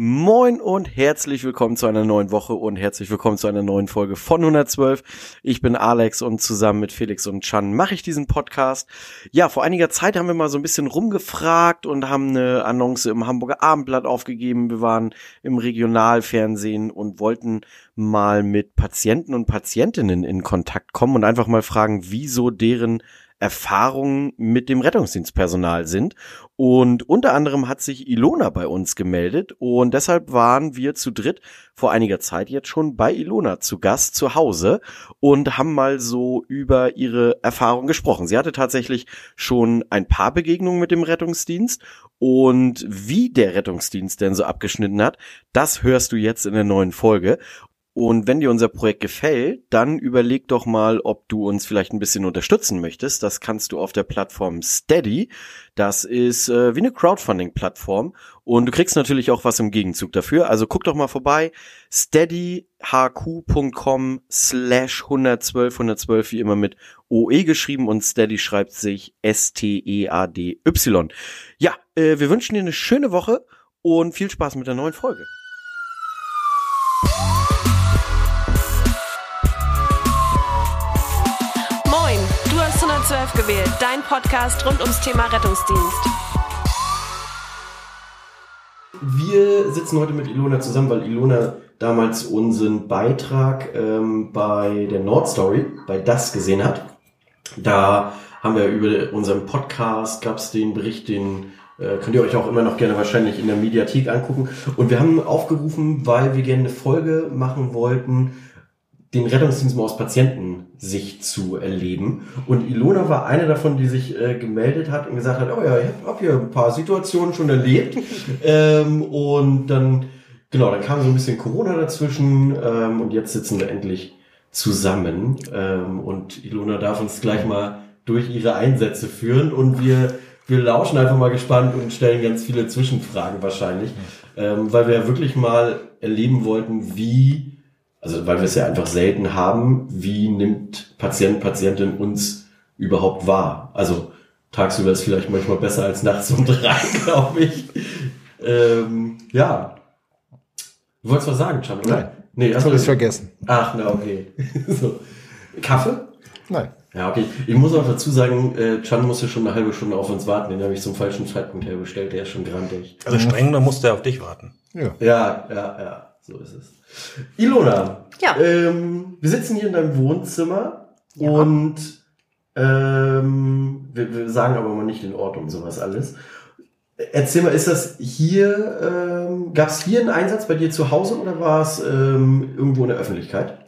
Moin und herzlich willkommen zu einer neuen Woche und herzlich willkommen zu einer neuen Folge von 112. Ich bin Alex und zusammen mit Felix und Chan mache ich diesen Podcast. Ja, vor einiger Zeit haben wir mal so ein bisschen rumgefragt und haben eine Annonce im Hamburger Abendblatt aufgegeben. Wir waren im Regionalfernsehen und wollten mal mit Patienten und Patientinnen in Kontakt kommen und einfach mal fragen, wieso deren Erfahrungen mit dem Rettungsdienstpersonal sind. Und unter anderem hat sich Ilona bei uns gemeldet und deshalb waren wir zu dritt vor einiger Zeit jetzt schon bei Ilona zu Gast zu Hause und haben mal so über ihre Erfahrung gesprochen. Sie hatte tatsächlich schon ein paar Begegnungen mit dem Rettungsdienst und wie der Rettungsdienst denn so abgeschnitten hat, das hörst du jetzt in der neuen Folge. Und wenn dir unser Projekt gefällt, dann überleg doch mal, ob du uns vielleicht ein bisschen unterstützen möchtest. Das kannst du auf der Plattform Steady. Das ist äh, wie eine Crowdfunding-Plattform. Und du kriegst natürlich auch was im Gegenzug dafür. Also guck doch mal vorbei. steadyhq.com slash 112, 112 wie immer mit OE geschrieben und Steady schreibt sich S-T-E-A-D-Y. Ja, äh, wir wünschen dir eine schöne Woche und viel Spaß mit der neuen Folge. 112 gewählt, dein Podcast rund ums Thema Rettungsdienst. Wir sitzen heute mit Ilona zusammen, weil Ilona damals unseren Beitrag ähm, bei der Nordstory, bei Das gesehen hat. Da haben wir über unseren Podcast, gab es den Bericht, den äh, könnt ihr euch auch immer noch gerne wahrscheinlich in der Mediathek angucken. Und wir haben aufgerufen, weil wir gerne eine Folge machen wollten, den Rettungsdienst mal aus Patientensicht zu erleben. Und Ilona war eine davon, die sich äh, gemeldet hat und gesagt hat, oh ja, ich habe hier ein paar Situationen schon erlebt. ähm, und dann, genau, dann kam so ein bisschen Corona dazwischen ähm, und jetzt sitzen wir endlich zusammen. Ähm, und Ilona darf uns gleich mal durch ihre Einsätze führen und wir, wir lauschen einfach mal gespannt und stellen ganz viele Zwischenfragen wahrscheinlich, ähm, weil wir ja wirklich mal erleben wollten, wie also weil wir es ja einfach selten haben, wie nimmt Patient, Patientin uns überhaupt wahr? Also tagsüber ist vielleicht manchmal besser als nachts um drei, glaube ich. Ähm, ja. Du wolltest was sagen, Chan, oder? Nein. Nee, Das habe ich vergessen. Ach, na, okay. so. Kaffee? Nein. Ja, okay. Ich muss auch dazu sagen, äh, Chan musste schon eine halbe Stunde auf uns warten. Den habe ich zum falschen Zeitpunkt herbestellt. Der ist schon grantig. Also streng, da musste er auf dich warten. Ja. Ja, ja, ja, so ist es. Ilona, Ja. ähm, wir sitzen hier in deinem Wohnzimmer Ja. und ähm, wir, wir sagen aber mal nicht den Ort und sowas alles. Erzähl mal, ist das hier, ähm, gab es hier einen Einsatz bei dir zu Hause oder war es ähm, irgendwo in der Öffentlichkeit?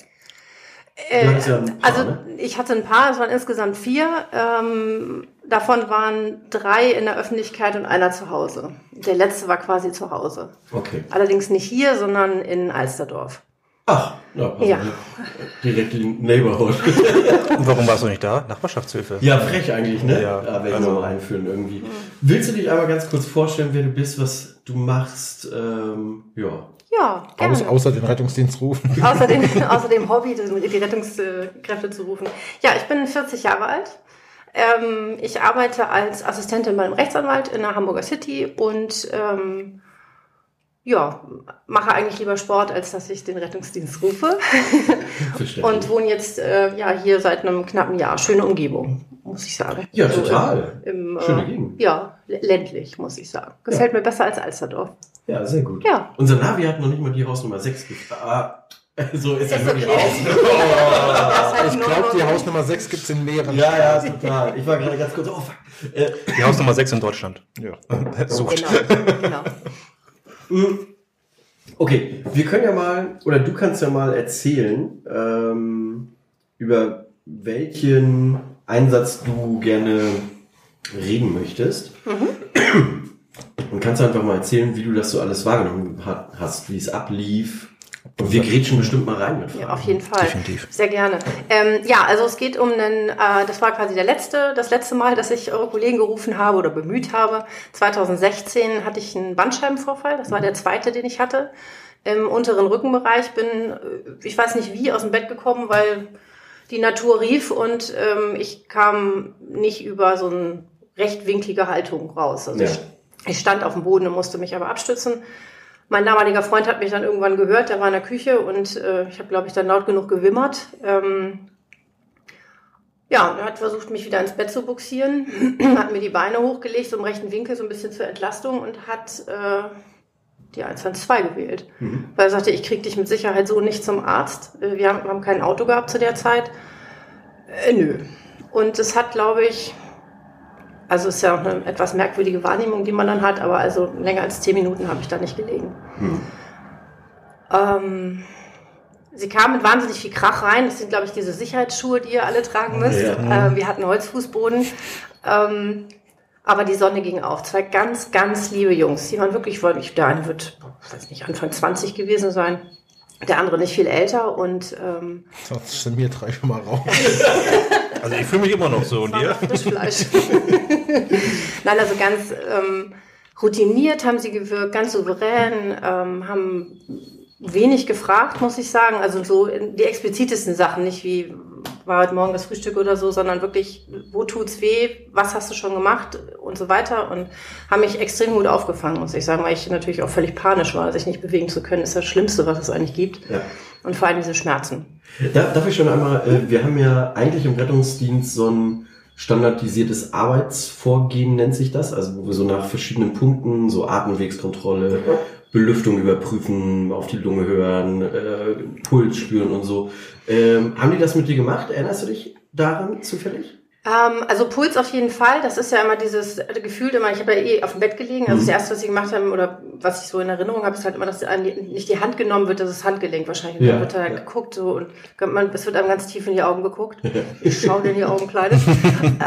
Äh, ja paar, also ne? ich hatte ein paar, es waren insgesamt vier. Ähm, davon waren drei in der Öffentlichkeit und einer zu Hause. Der letzte war quasi zu Hause. Okay. Allerdings nicht hier, sondern in Alsterdorf. Ach, na, also Ja. direkt in Neighborhood. Und warum warst du nicht da? Nachbarschaftshilfe. Ja, frech eigentlich, ne? Ja, werde ich also- nochmal einführen irgendwie. Willst du dich einmal ganz kurz vorstellen, wer du bist, was du machst? Ähm, ja. Ja, gerne. Aus, außer den Rettungsdienst rufen. Außerdem, außerdem Hobby, die Rettungskräfte zu rufen. Ja, ich bin 40 Jahre alt. Ähm, ich arbeite als Assistentin beim Rechtsanwalt in der Hamburger City und ähm, ja, mache eigentlich lieber Sport, als dass ich den Rettungsdienst rufe. Und wohne jetzt äh, ja hier seit einem knappen Jahr. Schöne Umgebung, muss ich sagen. Ja, So total. Im, im, Schöne äh, Gegend. Ja, ländlich, muss ich sagen. Gefällt mir besser als Alsterdorf. Ja, sehr gut. Ja. Unser Navi hat noch nicht mal die Hausnummer 6 gefragt. Ah, so ist er Ist wirklich okay. aus. halt Ich glaube, die Hausnummer 6 gibt's in mehreren. ja, ja, total. Ich war gerade ganz kurz, oh fuck. Äh, Die Hausnummer 6 in Deutschland. Ja. Sucht. Genau, genau. Okay, wir können ja mal, oder du kannst ja mal erzählen, ähm, über welchen Einsatz du gerne reden möchtest. Und kannst einfach mal erzählen, wie du das so alles wahrgenommen hast, wie es ablief. Und wir grätschen bestimmt mal rein mit Fragen. Ja, auf jeden Fall. Definitiv. Sehr gerne. Ähm, ja, also es geht um einen, äh, das war quasi der letzte, das letzte Mal, dass ich eure Kollegen gerufen habe oder bemüht habe. 2016 hatte ich einen Bandscheibenvorfall. Das war der zweite, den ich hatte. Im unteren Rückenbereich bin, äh, ich weiß nicht wie, aus dem Bett gekommen, weil die Natur rief und ähm, ich kam nicht über so eine rechtwinklige Haltung raus. Also Ja. ich, ich stand auf dem Boden und musste mich aber abstützen. Mein damaliger Freund hat mich dann irgendwann gehört, der war in der Küche und äh, ich habe, glaube ich, dann laut genug gewimmert. Ähm, ja, er hat versucht, mich wieder ins Bett zu buxieren, hat mir die Beine hochgelegt, so im rechten Winkel, so ein bisschen zur Entlastung und hat äh, die 112 gewählt. Weil er sagte, ich krieg dich mit Sicherheit so nicht zum Arzt. Äh, Wir haben, haben kein Auto gehabt zu der Zeit. Äh, nö. Und es hat, glaube ich, also es ist ja auch eine etwas merkwürdige Wahrnehmung, die man dann hat, aber also länger als zehn Minuten habe ich da nicht gelegen. Ähm, sie kam mit wahnsinnig viel Krach rein. Das sind, glaube ich, diese Sicherheitsschuhe, die ihr alle tragen müsst. Ja. Äh, wir hatten Holzfußboden. Ähm, aber die Sonne ging auf. Zwei ganz, ganz liebe Jungs. Die waren wirklich, wirklich, der eine wird, ich weiß nicht, Anfang 20 gewesen sein. Der andere nicht viel älter und ähm, Sonst sind wir drei schon mal raus. Also ich fühle mich immer noch so und ihr? Frischfleisch. Nein, also ganz ähm, routiniert haben sie gewirkt, ganz souverän, ähm, haben wenig gefragt, muss ich sagen. Also so die explizitesten Sachen, nicht wie war heute Morgen das Frühstück oder so, sondern wirklich, wo tut's weh, was hast du schon gemacht und so weiter und haben mich extrem gut aufgefangen, muss ich sagen, weil ich natürlich auch völlig panisch war, sich nicht bewegen zu können, ist das Schlimmste, was es eigentlich gibt. Ja. Und vor allem diese Schmerzen. Da, darf ich schon einmal, äh, wir haben ja eigentlich im Rettungsdienst so ein standardisiertes Arbeitsvorgehen, nennt sich das, also wo wir so nach verschiedenen Punkten, so Atemwegskontrolle, Belüftung überprüfen, auf die Lunge hören, äh, Puls spüren und so. Ähm, haben die das mit dir gemacht? Erinnerst du dich daran zufällig? Ähm, also Puls auf jeden Fall. Das ist ja immer dieses Gefühl, immer, ich habe ja eh auf dem Bett gelegen. Also das erste, was sie gemacht haben oder was ich so in Erinnerung habe, ist halt immer, dass nicht die Hand genommen wird, das ist Handgelenk wahrscheinlich. Und Ja, dann wird da ja. geguckt so und man, es wird einem ganz tief in die Augen geguckt. Ich schaue dir in die Augen, Kleine.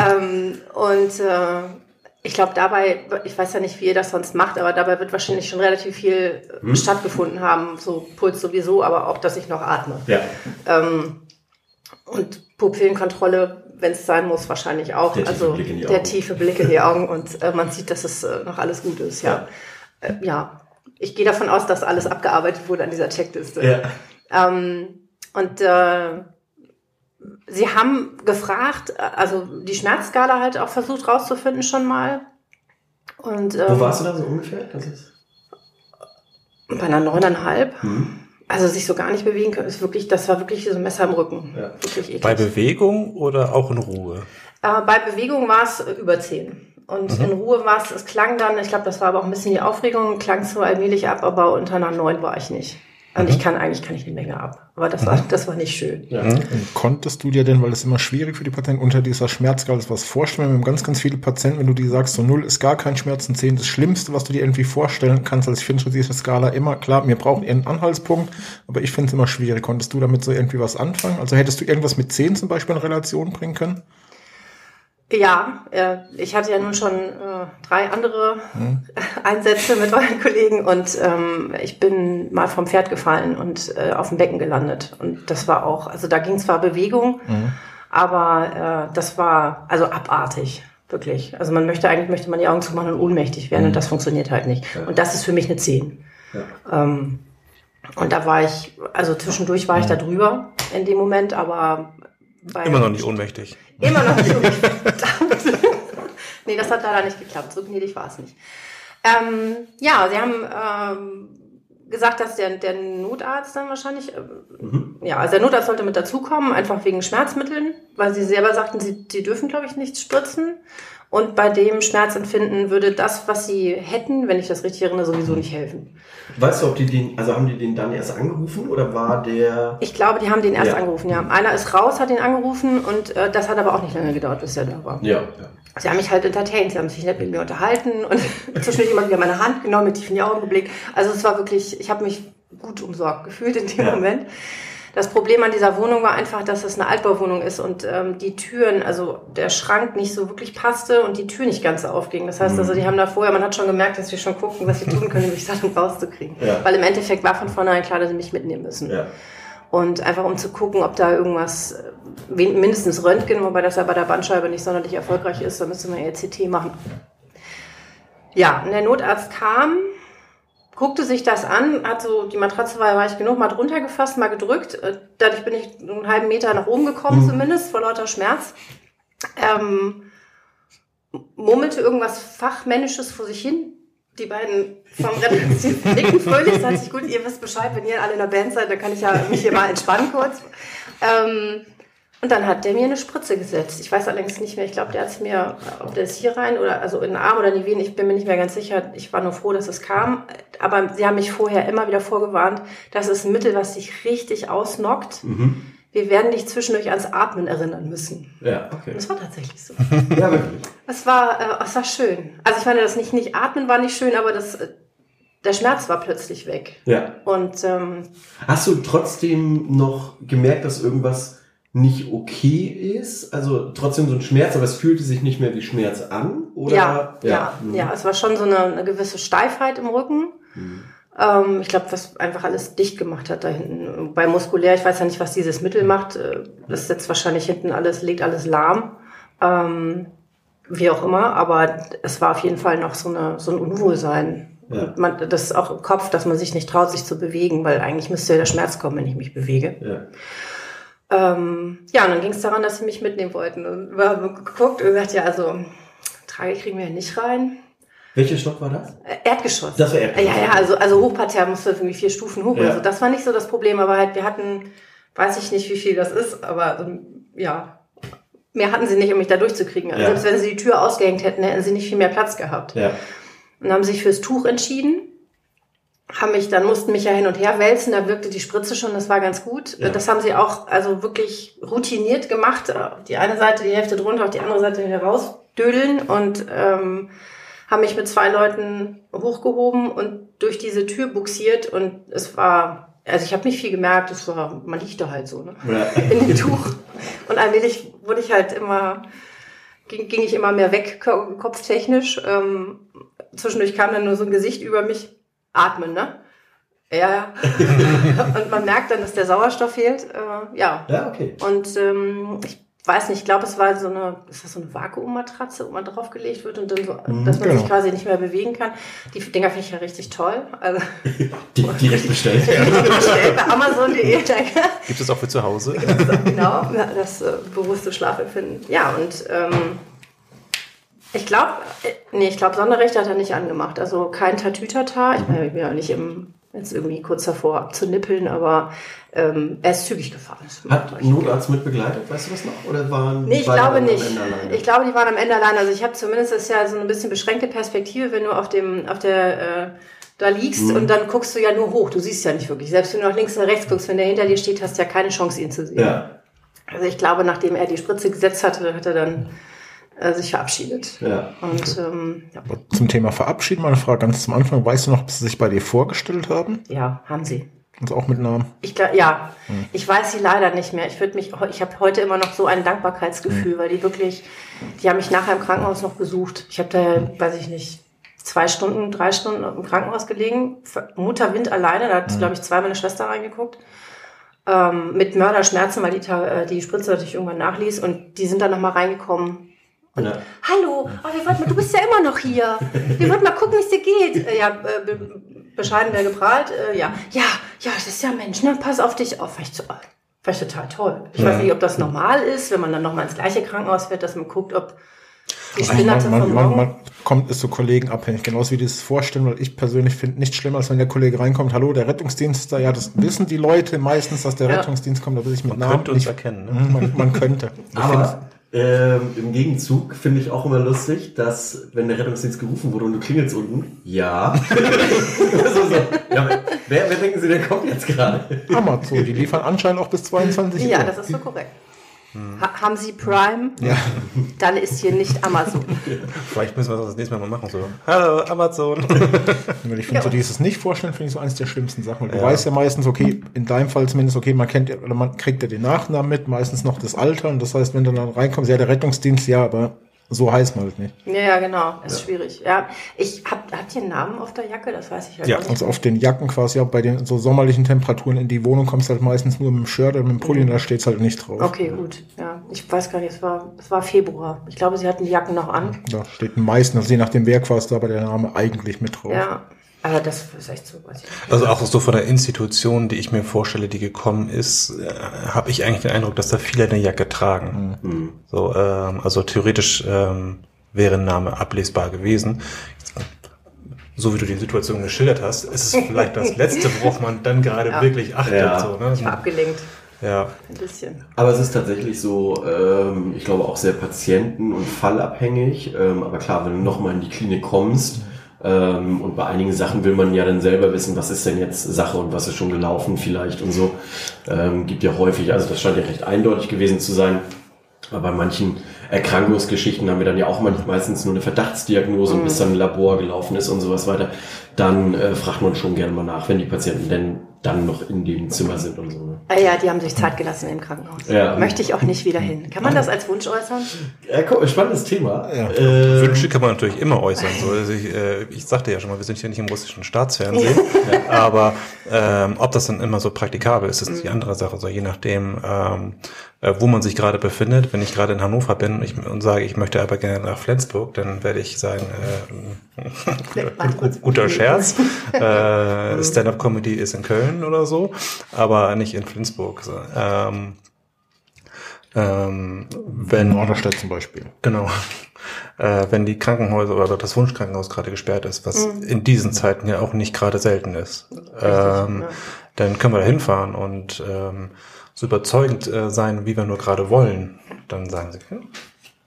ähm, und äh, ich glaube dabei, ich weiß ja nicht, wie ihr das sonst macht, aber dabei wird wahrscheinlich schon relativ viel äh, stattgefunden haben. So Puls sowieso, aber auch, dass ich noch atme. Ja. Ähm, und Pupillenkontrolle, wenn es sein muss, wahrscheinlich auch. Der also der tiefe Blick in die Augen und äh, man sieht, dass es äh, noch alles gut ist. Ja, äh, ja. Ich gehe davon aus, dass alles abgearbeitet wurde an dieser Checkliste. Ja. Ähm, und äh, sie haben gefragt, äh, also die Schmerzskala halt auch versucht rauszufinden schon mal. Und ähm, Wo warst du da so ungefähr? Das ist, bei einer neuneinhalb. hm. Also sich so gar nicht bewegen können, ist wirklich, das war wirklich so ein Messer im Rücken. Ja. Bei Bewegung oder auch in Ruhe? Äh, bei Bewegung war es über 10. Und in Ruhe war es, es klang dann, ich glaube, das war aber auch ein bisschen die Aufregung, klang so allmählich ab, aber unter einer 9 war ich nicht. Und ich kann eigentlich kann ich eine Menge ab. Aber das war, das war nicht schön. Ja. Und konntest du dir denn, weil es immer schwierig für die Patienten unter dieser Schmerzskala ist, was vorstellen? Wir haben ganz, ganz viele Patienten, wenn du die sagst, so null ist gar kein Schmerz und 10 das Schlimmste, was du dir irgendwie vorstellen kannst. Also ich finde schon diese Skala immer, klar, wir brauchen einen Anhaltspunkt, aber ich finde es immer schwierig. Konntest du damit so irgendwie was anfangen? Also hättest du irgendwas mit 10 zum Beispiel in Relation bringen können? Ja, äh, ich hatte ja nun schon äh, drei andere Einsätze mit euren Kollegen und ähm, ich bin mal vom Pferd gefallen und äh, auf dem Becken gelandet. Und das war auch, also da ging zwar Bewegung, aber äh, das war also abartig. Wirklich. Also man möchte eigentlich möchte man die Augen zumachen und ohnmächtig werden und das funktioniert halt nicht. Und das ist für mich eine 10. Ähm, und da war ich, also zwischendurch war ich da drüber in dem Moment, aber Immer noch nicht ohnmächtig. Immer noch nicht Verdammt. nee, das hat leider nicht geklappt. So gnädig war es nicht. Ähm, ja, sie haben ähm, gesagt, dass der, der Notarzt dann wahrscheinlich, ähm, ja, also der Notarzt sollte mit dazukommen, einfach wegen Schmerzmitteln, weil sie selber sagten, sie, sie dürfen, glaube ich, nichts spritzen. Und bei dem Schmerzempfinden würde das, was sie hätten, wenn ich das richtig erinnere, sowieso nicht helfen. Weißt du, ob die den, also haben die den dann erst angerufen oder war der. Ich glaube, die haben den erst Ja. angerufen, ja. Einer ist raus, hat ihn angerufen und äh, das hat aber auch nicht lange gedauert, bis er da war. Ja. ja. Sie haben mich halt entertained, sie haben sich nett mit mir unterhalten und zwischendurch immer wieder meine Hand genommen, mit tief in die Augen geblickt. Also es war wirklich, ich habe mich gut umsorgt gefühlt in dem Ja. Moment. Das Problem an dieser Wohnung war einfach, dass es eine Altbauwohnung ist und ähm, die Türen, also der Schrank nicht so wirklich passte und die Tür nicht ganz so aufging. Das heißt also, die haben da vorher, man hat schon gemerkt, dass wir schon gucken, was sie tun können, um mich Sachen rauszukriegen. Ja. Weil im Endeffekt war von vornherein klar, dass sie mich mitnehmen müssen. Ja. Und einfach um zu gucken, ob da irgendwas, mindestens Röntgen, wobei das ja bei der Bandscheibe nicht sonderlich erfolgreich ist, da müsste man eher CT machen. Ja, und der Notarzt kam, guckte sich das an, hat so, die Matratze war weich genug, mal drunter gefasst, mal gedrückt. Äh, Dadurch bin ich einen halben Meter nach oben gekommen, zumindest, vor lauter Schmerz. Ähm, murmelte irgendwas Fachmännisches vor sich hin. Die beiden vom Rettungsdienst nicken fröhlich, sagt sich gut, ihr wisst Bescheid, wenn ihr alle in der Band seid, dann kann ich ja mich hier mal entspannen kurz. Ähm, und dann hat der mir eine Spritze gesetzt. Ich weiß allerdings nicht mehr, ich glaube, der hat es mir, ob der ist hier rein oder also in den Arm oder in die Venen, ich bin mir nicht mehr ganz sicher. Ich war nur froh, dass es kam. Aber sie haben mich vorher immer wieder vorgewarnt, das ist ein Mittel, was dich richtig ausnockt. Wir werden dich zwischendurch ans Atmen erinnern müssen. Ja, okay. Und das war tatsächlich so. Ja, wirklich. Es war, äh, es war schön. Also ich meine, das nicht, nicht atmen war nicht schön, aber das, äh, der Schmerz war plötzlich weg. Ja. Und ähm, Hast du trotzdem noch gemerkt, dass irgendwas nicht okay ist? Also trotzdem so ein Schmerz, aber es fühlte sich nicht mehr wie Schmerz an? Oder? ja, ja, Mhm. ja, es war schon so eine, eine gewisse Steifheit im Rücken. Ähm, ich glaube, was einfach alles dicht gemacht hat da hinten. Bei muskulär, ich weiß ja nicht, was dieses Mittel macht. äh, Das setzt wahrscheinlich hinten alles, legt alles lahm. Ähm, wie auch immer, aber es war auf jeden Fall noch so, eine, so ein Unwohlsein. Ja. Und man, das ist auch im Kopf, dass man sich nicht traut, sich zu bewegen, weil eigentlich müsste ja der Schmerz kommen, wenn ich mich bewege. Ja. Ähm, ja, und dann ging es daran, dass sie mich mitnehmen wollten. Und wir haben geguckt und gesagt, ja, also Trage kriegen wir ja nicht rein. Welcher Stock war das? Äh, Erdgeschoss. Das war Erdgeschoss. Ja, ja, also, also Hochparterre musste irgendwie vier Stufen hoch Ja. oder so. Das war nicht so das Problem, aber halt, wir hatten, weiß ich nicht, wie viel das ist, aber ähm, ja, mehr hatten sie nicht, um mich da durchzukriegen. Also Ja. Selbst wenn sie die Tür ausgehängt hätten, hätten sie nicht viel mehr Platz gehabt. Ja. Und haben sich fürs Tuch entschieden. Haben mich, dann mussten mich ja hin und her wälzen, da wirkte die Spritze schon, das war ganz gut. Ja. Das haben sie auch also wirklich routiniert gemacht. Die eine Seite, die Hälfte drunter, auf die andere Seite wieder rausdödeln und ähm, haben mich mit zwei Leuten hochgehoben und durch diese Tür buxiert und es war, also ich habe nicht viel gemerkt, es war, man liegt da halt so, ne? Ja. in dem Tuch. Und allmählich wurde ich halt immer, ging, ging ich immer mehr weg, ko- kopftechnisch. Ähm, zwischendurch kam dann nur so ein Gesicht über mich. Atmen, ne? Ja, ja. Und man merkt dann, dass der Sauerstoff fehlt. Äh, ja. Ja, okay. Und ähm, ich weiß nicht, ich glaube, es war so eine, ist das so eine Vakuummatratze, wo man draufgelegt wird und dann so, dass man genau. sich quasi nicht mehr bewegen kann. Die Dinger finde ich ja richtig toll. Also Die, direkt bestellt. bestellt bei Amazon.de. danke. Gibt es auch für zu Hause? genau, ja, das äh, bewusste Schlafempfinden. Ja, und ähm, ich glaube, nee, ich glaube, Sonderrecht hat er nicht angemacht. Also kein Tatütata. Ich meine, ich bin ja nicht im, jetzt irgendwie kurz davor abzunippeln, aber ähm, er ist zügig gefahren. Hat Notarzt mit begleitet, weißt du das noch? Oder waren Nee, ich glaube nicht. Ich glaube, die waren am Ende allein. Also ich habe zumindest das ist ja so ein bisschen beschränkte Perspektive, wenn du auf dem, auf der äh, da liegst Mhm. und dann guckst du ja nur hoch. Du siehst ja nicht wirklich. Selbst wenn du nach links oder rechts guckst, wenn der hinter dir steht, hast du ja keine Chance, ihn zu sehen. ja, Also ich glaube, nachdem er die Spritze gesetzt hatte, hat er dann äh, sich verabschiedet. ja. Und ähm, ja, Zum Thema Verabschieden, meine Frage ganz zum Anfang. Weißt du noch, ob sie sich bei dir vorgestellt haben? ja, haben sie. Also auch mit Namen? Ich glaub, ja, ich weiß sie leider nicht mehr. Ich würde mich, ich habe heute immer noch so ein Dankbarkeitsgefühl, weil die wirklich, die haben mich nachher im Krankenhaus noch besucht. Ich habe da, weiß ich nicht, zwei Stunden, drei Stunden im Krankenhaus gelegen. Mutter Wind alleine, da hat, glaube ich, zwei meine Schwester reingeguckt. Ähm, mit Mörderschmerzen, weil die, äh, die Spritze natürlich irgendwann nachließ. Und die sind dann nochmal reingekommen. Ja. Hallo, oh, wir wollten mal, du bist ja immer noch hier. Wir wollten mal gucken, wie es dir geht. Äh, ja, äh, be bescheiden wäre geprahlt. Äh, ja, ja, ja, das ist ja Mensch, ne? Pass auf dich auf. War ich total toll. Ich weiß nicht, ob das normal ist, wenn man dann nochmal ins gleiche Krankenhaus fährt, dass man guckt, ob die Spinnerte man, man, man, man kommt, ist so kollegenabhängig, genauso wie die es vorstellen, weil ich persönlich finde nicht schlimmer, als wenn der Kollege reinkommt, hallo, der Rettungsdienst ist da, ja, das wissen die Leute meistens, dass der Ja. Rettungsdienst kommt, da will ich mit Man Namen könnte uns nicht, erkennen. Ne? Man, man könnte. Aber ähm, im Gegenzug finde ich auch immer lustig, dass wenn der Rettungsdienst gerufen wurde und du klingelst unten, ja. so, so. ja wer, wer denken Sie, der kommt jetzt gerade? Amazon, die liefern anscheinend auch bis 22 Uhr. Ja, das ist so korrekt. Ha haben Sie Prime? Ja. Dann ist hier nicht Amazon. Vielleicht müssen wir das das nächste Mal mal machen. So. Hallo, Amazon. Ich finde so dieses Nicht-Vorstellen, finde ich so eines der schlimmsten Sachen. Weil du weißt ja meistens, okay, in deinem Fall zumindest, okay, man kennt ja, oder man kriegt ja den Nachnamen mit, meistens noch das Alter. Und das heißt, wenn du dann reinkommst, ja, der Rettungsdienst, ja, aber so heißt man halt nicht. Ja, ja, genau. Ist schwierig. Ja, ich hab, habt ihr einen Namen auf der Jacke? Das weiß ich halt Ja, nicht. Also auf den Jacken quasi, auch bei den so sommerlichen Temperaturen in die Wohnung kommst du halt meistens nur mit dem Shirt oder mit dem Pulli und da steht's halt nicht drauf. Okay, gut. Ja, ich weiß gar nicht, es war, es war Februar. Ich glaube, sie hatten die Jacken noch an. Da steht meistens, also je nachdem wer quasi da, aber der Name eigentlich mit drauf. Ja, aber das ist echt so. Also auch so von der Institution, die ich mir vorstelle, die gekommen ist, äh, habe ich eigentlich den Eindruck, dass da viele eine Jacke tragen. So, ähm, also theoretisch ähm, wäre ein Name ablesbar gewesen. so wie du die Situation geschildert hast, ist es vielleicht das Letzte, worauf man dann gerade Ja. wirklich achtet. Ja. So, ne? Ich war abgelenkt. Ja, Ein bisschen. Aber es ist tatsächlich so, ähm, ich glaube auch sehr patienten- und fallabhängig. Ähm, aber klar, wenn du nochmal in die Klinik kommst ähm, und bei einigen Sachen will man ja dann selber wissen, was ist denn jetzt Sache und was ist schon gelaufen vielleicht und so. Ähm, gibt ja häufig, also das scheint ja recht eindeutig gewesen zu sein. Aber bei manchen Erkrankungsgeschichten haben wir dann ja auch meistens nur eine Verdachtsdiagnose und bis dann ein Labor gelaufen ist und sowas weiter. Dann äh, fragt man schon gerne mal nach, wenn die Patienten denn dann noch in dem Zimmer sind und so. Ne? Ah ja, die haben sich Zeit gelassen im Krankenhaus. Ja. Möchte ich auch nicht wieder hin. Kann man das als Wunsch äußern? Ja, guck, spannendes Thema. Ja. Äh, Wünsche kann man natürlich immer äußern. So, also ich, äh, ich sagte ja schon mal, wir sind hier nicht im russischen Staatsfernsehen, aber ähm, ob das dann immer so praktikabel ist, ist die andere Sache. So je nachdem, ähm, äh, wo man sich gerade befindet. Wenn ich gerade in Hannover bin und, ich, und sage, ich möchte aber gerne nach Flensburg, dann werde ich sagen, äh, gut- guter Scherz. Äh, Stand-up-Comedy ist in Köln oder so, aber nicht in Flensburg. So. Ähm, ähm, wenn Norderstedt zum Beispiel. Genau. Äh, wenn die Krankenhäuser oder das Wunschkrankenhaus gerade gesperrt ist, was in diesen Zeiten ja auch nicht gerade selten ist, ähm, ja. dann können wir da hinfahren und ähm, so überzeugend äh, sein, wie wir nur gerade wollen. Dann sagen sie, ja,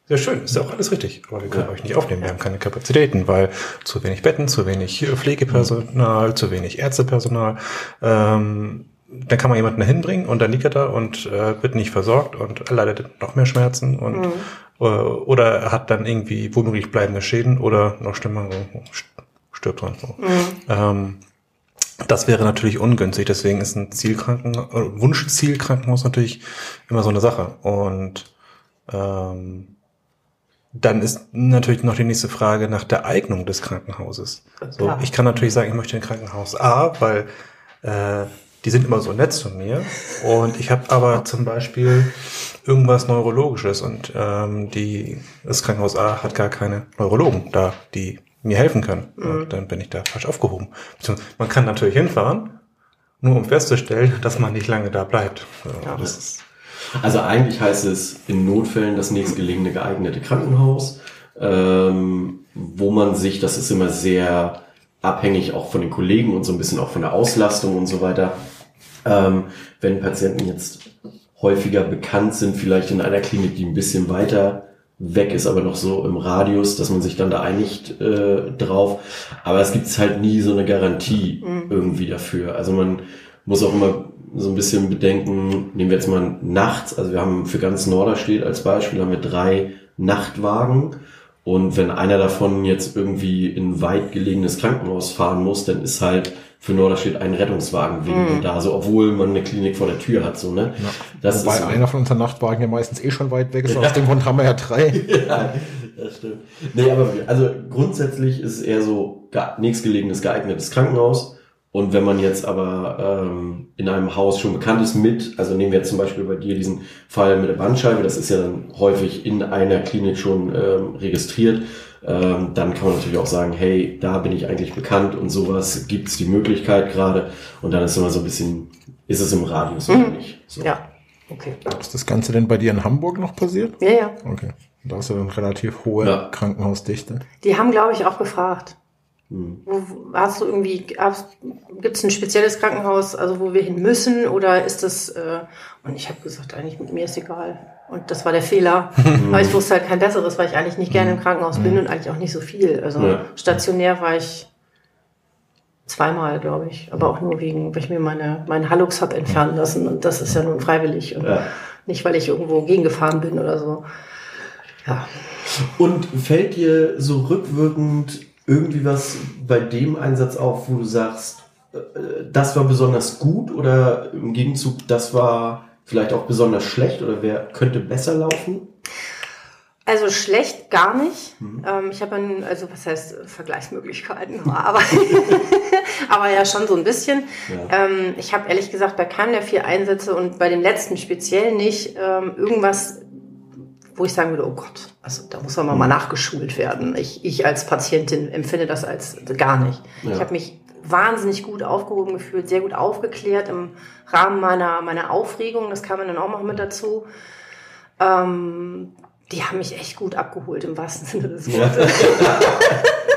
sehr schön, ist ja auch alles richtig, aber wir können euch nicht aufnehmen, wir haben keine Kapazitäten, weil zu wenig Betten, zu wenig äh, Pflegepersonal, zu wenig Ärztepersonal. Ähm, dann kann man jemanden da hinbringen und dann liegt er da und äh, wird nicht versorgt und leidet noch mehr Schmerzen und äh, oder er hat dann irgendwie womöglich bleibende Schäden oder noch schlimmer, stirbt dran. So. Ähm, das wäre natürlich ungünstig, deswegen ist ein Zielkranken äh, Wunschzielkrankenhaus natürlich immer so eine Sache. Und ähm, dann ist natürlich noch die nächste Frage nach der Eignung des Krankenhauses. So, ich kann natürlich sagen, ich möchte ein Krankenhaus A, weil äh, die sind immer so nett zu mir. Und ich habe aber zum Beispiel irgendwas Neurologisches und ähm, die, das Krankenhaus A hat gar keine Neurologen da, die mir helfen können. Und dann bin ich da falsch aufgehoben. Man kann natürlich hinfahren, nur um festzustellen, dass man nicht lange da bleibt. Ja, das ist, Also eigentlich heißt es in Notfällen das nächstgelegene geeignete Krankenhaus, ähm, wo man sich, das ist immer sehr abhängig auch von den Kollegen und so ein bisschen auch von der Auslastung und so weiter. Ähm, wenn Patienten jetzt häufiger bekannt sind, vielleicht in einer Klinik, die ein bisschen weiter weg ist, aber noch so im Radius, dass man sich dann da einigt äh, drauf. Aber es gibt halt nie so eine Garantie irgendwie dafür. Also man muss auch immer so ein bisschen bedenken, nehmen wir jetzt mal nachts, also wir haben für ganz Norderstedt als Beispiel haben wir drei Nachtwagen und wenn einer davon jetzt irgendwie in ein weit gelegenes Krankenhaus fahren muss, dann ist halt für Norderstedt ein Rettungswagen weniger da, so obwohl man eine Klinik vor der Tür hat, so ne. Das Wobei ist so. einer von unseren Nachtwagen ja meistens eh schon weit weg ist. Aus dem Grund haben wir ja drei. ja, das stimmt. Nee, aber also grundsätzlich ist es eher so ge nächstgelegenes geeignetes Krankenhaus. Und wenn man jetzt aber ähm, in einem Haus schon bekannt ist mit, also nehmen wir jetzt zum Beispiel bei dir diesen Fall mit der Bandscheibe, das ist ja dann häufig in einer Klinik schon ähm, registriert, ähm, dann kann man natürlich auch sagen, hey, da bin ich eigentlich bekannt und sowas gibt's die Möglichkeit gerade. Und dann ist immer so ein bisschen, ist es im Radius oder nicht. So. Ja. Okay. Ist das Ganze denn bei dir in Hamburg noch passiert? Ja, ja. Okay. Da ist ja dann relativ hohe Ja. Krankenhausdichte. Die haben, glaube ich, auch gefragt. Hast du irgendwie, gibt es ein spezielles Krankenhaus, also wo wir hin müssen, oder ist das, äh, und ich habe gesagt, eigentlich mit mir ist egal. Und das war der Fehler. Aber ich wusste halt kein besseres, weil ich eigentlich nicht gerne im Krankenhaus bin und eigentlich auch nicht so viel. Also Ja. stationär war ich zweimal, glaube ich, aber auch nur wegen, weil ich mir meine, meinen Hallux habe entfernen lassen und das ist ja nun freiwillig und Ja. nicht, weil ich irgendwo gegengefahren bin oder so. Ja. Und fällt dir so rückwirkend irgendwie was bei dem Einsatz auf, wo du sagst, äh, das war besonders gut oder im Gegenzug, das war vielleicht auch besonders schlecht oder wer könnte besser laufen? Also schlecht gar nicht. Ähm, ich habe dann, also was heißt äh, Vergleichsmöglichkeiten, aber, aber ja schon so ein bisschen. Ja. Ähm, ich habe ehrlich gesagt bei keinem der vier Einsätze und bei dem letzten speziell nicht ähm, irgendwas, wo ich sagen würde, oh Gott, also da muss man mal nachgeschult werden. Ich, ich als Patientin empfinde das als gar nicht. Ja. Ich habe mich wahnsinnig gut aufgehoben gefühlt, sehr gut aufgeklärt im Rahmen meiner, meiner Aufregung. Das kam dann auch noch mit dazu. Ähm, die haben mich echt gut abgeholt, im wahrsten Sinne des Wortes. Ja.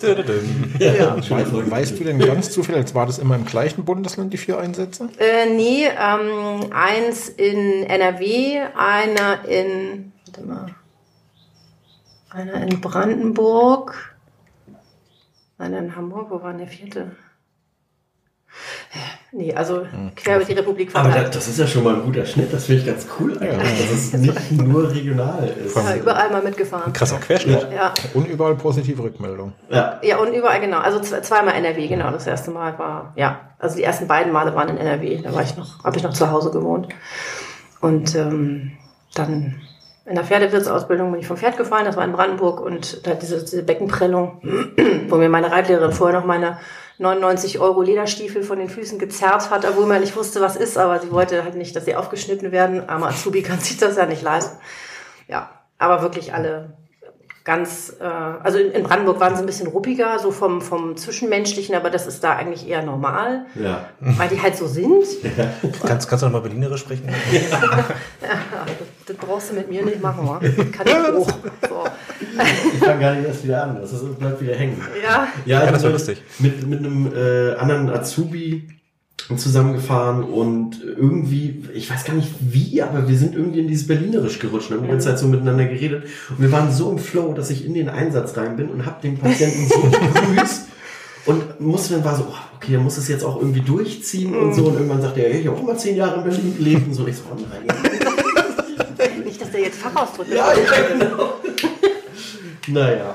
Dödödüm. ja. Weißt, weißt du denn ganz zufällig, als war das immer im gleichen Bundesland, die vier Einsätze? Äh, nee, ähm, eins in NRW, einer in, warte mal, einer in Brandenburg, einer in Hamburg, wo war denn der vierte? Nee, also quer über die Republik Aber das, verteilt. das ist ja schon mal ein guter Schnitt, das finde ich ganz cool eigentlich, dass es nicht nur regional ist. Ja, überall mal mitgefahren. Krasser Querschnitt. Ja, Und überall positive Rückmeldung. Ja. ja, und überall genau. Also zwe- zweimal NRW, genau. Das erste Mal war, ja, also die ersten beiden Male waren in NRW. Da war ich noch, habe ich noch zu Hause gewohnt. Und ähm, dann in der Pferdewirtsausbildung bin ich vom Pferd gefallen. Das war in Brandenburg und da diese, diese Beckenprellung, wo mir meine Reitlehrerin vorher noch meine 99 Euro Lederstiefel von den Füßen gezerrt hat, obwohl man nicht wusste, was ist, aber sie wollte halt nicht, dass sie aufgeschnitten werden. Armer Azubi kann sich das ja nicht leisten. Ja, aber wirklich alle ganz, äh, also in, in Brandenburg waren sie ein bisschen ruppiger, so vom, vom Zwischenmenschlichen, aber das ist da eigentlich eher normal, Ja. weil die halt so sind. Kannst, kannst du noch mal Berlinerisch sprechen? Ja, das, das brauchst du mit mir nicht machen, wa? Kann ich auch. So. Ich fange gar nicht erst wieder an, das ist, bleibt wieder hängen. Ja, Ja, Ja, das war lustig. Mit, mit einem äh, anderen Azubi zusammengefahren und irgendwie, ich weiß gar nicht wie, aber wir sind irgendwie in dieses Berlinerisch gerutscht und haben die ganze Zeit so miteinander geredet. Und wir waren so im Flow, dass ich in den Einsatz rein bin und habe den Patienten so begrüßt und musste dann war so, oh, okay, er muss es jetzt auch irgendwie durchziehen und so. Und irgendwann sagte er, ich habe auch mal zehn Jahre in Berlin gelebt und so. Ich so, oh nein. nicht, dass der jetzt Fachausdrücke Ja, ja, genau. naja.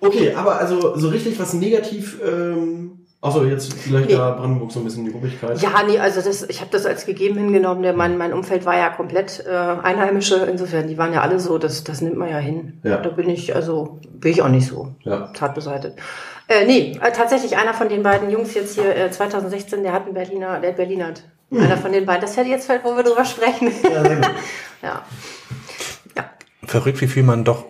Okay, aber also so richtig was negativ, ähm, also jetzt vielleicht Nee. da Brandenburg so ein bisschen die Ruppigkeit. Ja, nee, also das, ich habe das als gegeben hingenommen. Der, mein, mein Umfeld war ja komplett äh, Einheimische. Insofern, die waren ja alle so, das, das nimmt man ja hin. Ja. Da bin ich, also bin ich auch nicht so Ja. tatbeseitigt. Äh, nee, äh, tatsächlich einer von den beiden Jungs jetzt hier äh, 2016, der hat einen Berliner, der hat Berlinert. Einer von den beiden. Das hätte jetzt fällt, wo wir drüber sprechen. Ja, sehr gut. ja. ja. Verrückt, wie viel man doch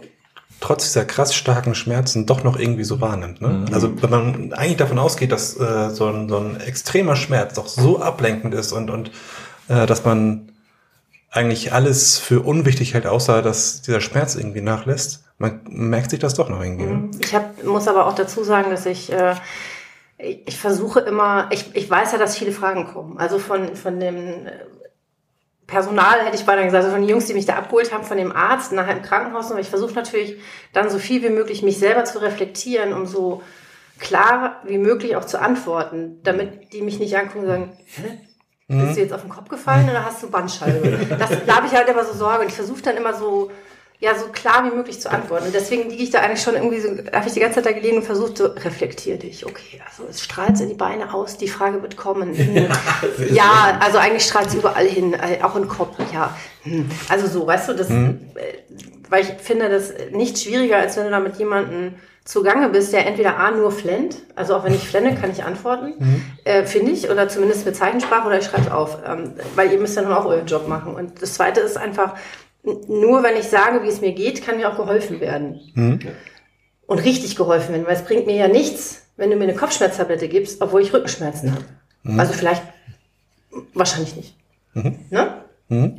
trotz dieser krass starken Schmerzen doch noch irgendwie so wahrnimmt. Ne? Also wenn man eigentlich davon ausgeht, dass äh, so, ein, so ein extremer Schmerz doch so ablenkend ist und, und äh, dass man eigentlich alles für unwichtig hält, außer dass dieser Schmerz irgendwie nachlässt, man merkt sich das doch noch irgendwie. Ne? Ich hab, muss aber auch dazu sagen, dass ich, äh, ich, ich versuche immer, ich, ich weiß ja, dass viele Fragen kommen. Also von, von dem äh, Personal hätte ich beinahe gesagt, also von den Jungs, die mich da abgeholt haben, von dem Arzt nachher im Krankenhaus. Aber ich versuche natürlich dann so viel wie möglich mich selber zu reflektieren, um so klar wie möglich auch zu antworten, damit die mich nicht angucken und sagen, Hä? Bist du jetzt auf den Kopf gefallen oder hast du Bandscheibe? Das, da habe ich halt immer so Sorge und ich versuche dann immer so, ja, so klar wie möglich zu antworten. Und deswegen liege ich da eigentlich schon irgendwie so, habe ich die ganze Zeit da gelegen und versucht so, reflektier dich. Okay, also es strahlt in die Beine aus, die Frage wird kommen. Hm. Ja, also eigentlich strahlt es überall hin, äh, auch im Kopf, ja. Hm. Also so, weißt du, das, äh, weil ich finde das nicht schwieriger, als wenn du da mit jemandem zugange bist, der entweder A nur flennt, also auch wenn ich flenne, kann ich antworten, äh, finde ich, oder zumindest mit Zeichensprache oder ich schreibe es auf, ähm, weil ihr müsst ja nun auch euren Job machen. Und das Zweite ist einfach, nur wenn ich sage, wie es mir geht, kann mir auch geholfen werden. Und richtig geholfen werden, weil es bringt mir ja nichts, wenn du mir eine Kopfschmerztablette gibst, obwohl ich Rückenschmerzen habe. Also vielleicht, wahrscheinlich nicht. Ne?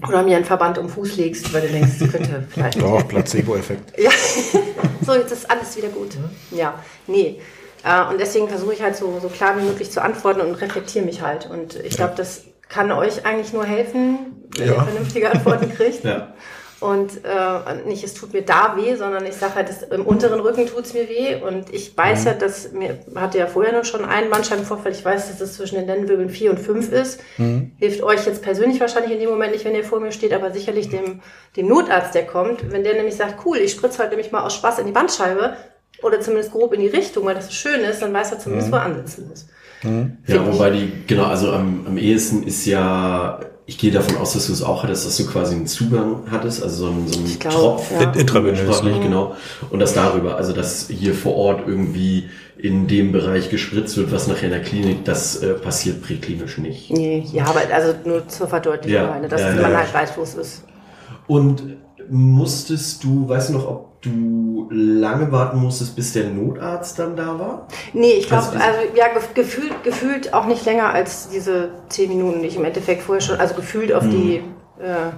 Oder mir einen Verband um den Fuß legst, weil du denkst, es könnte vielleicht Doch, Placebo-Effekt. ja, so, jetzt ist alles wieder gut. Ja, nee. Äh, und deswegen versuche ich halt so, so klar wie möglich zu antworten und reflektiere mich halt. Und ich glaube, das kann euch eigentlich nur helfen, wenn ihr Ja. vernünftige Antworten kriegt. Ja. Und äh, nicht, es tut mir da weh, sondern ich sage halt, das, im unteren Rücken tut es mir weh. Und ich weiß ja, dass mir, hatte ja vorher noch schon einen Bandscheibenvorfall, ich weiß, dass es zwischen den Lendenwirbeln 4 und 5 ist. Hilft euch jetzt persönlich wahrscheinlich in dem Moment nicht, wenn ihr vor mir steht, aber sicherlich dem, dem Notarzt, der kommt, wenn der nämlich sagt, cool, ich spritze heute nämlich mal aus Spaß in die Bandscheibe oder zumindest grob in die Richtung, weil das so schön ist, dann weiß er zumindest, wo er ansetzen muss. Ja, Find wobei die, genau, also am, am ehesten ist ja, ich gehe davon aus, dass du es auch hattest, dass du quasi einen Zugang hattest, also so einen, so einen glaub, Tropf. ja. Intravenös, ne? genau. Und das darüber, also dass hier vor Ort irgendwie in dem Bereich gespritzt wird, was nachher in der Klinik, das äh, passiert präklinisch nicht. Nee, ja, aber also nur zur Verdeutlichung, Ja, meine, dass ja, man ja. halt weiß, wo es ist. Und musstest du, weißt du noch, ob du lange warten musstest, bis der Notarzt dann da war? Nee, ich glaube, Also also ja, gef- gefühlt, gefühlt auch nicht länger als diese zehn Minuten, die ich im Endeffekt vorher schon, also gefühlt auf die äh,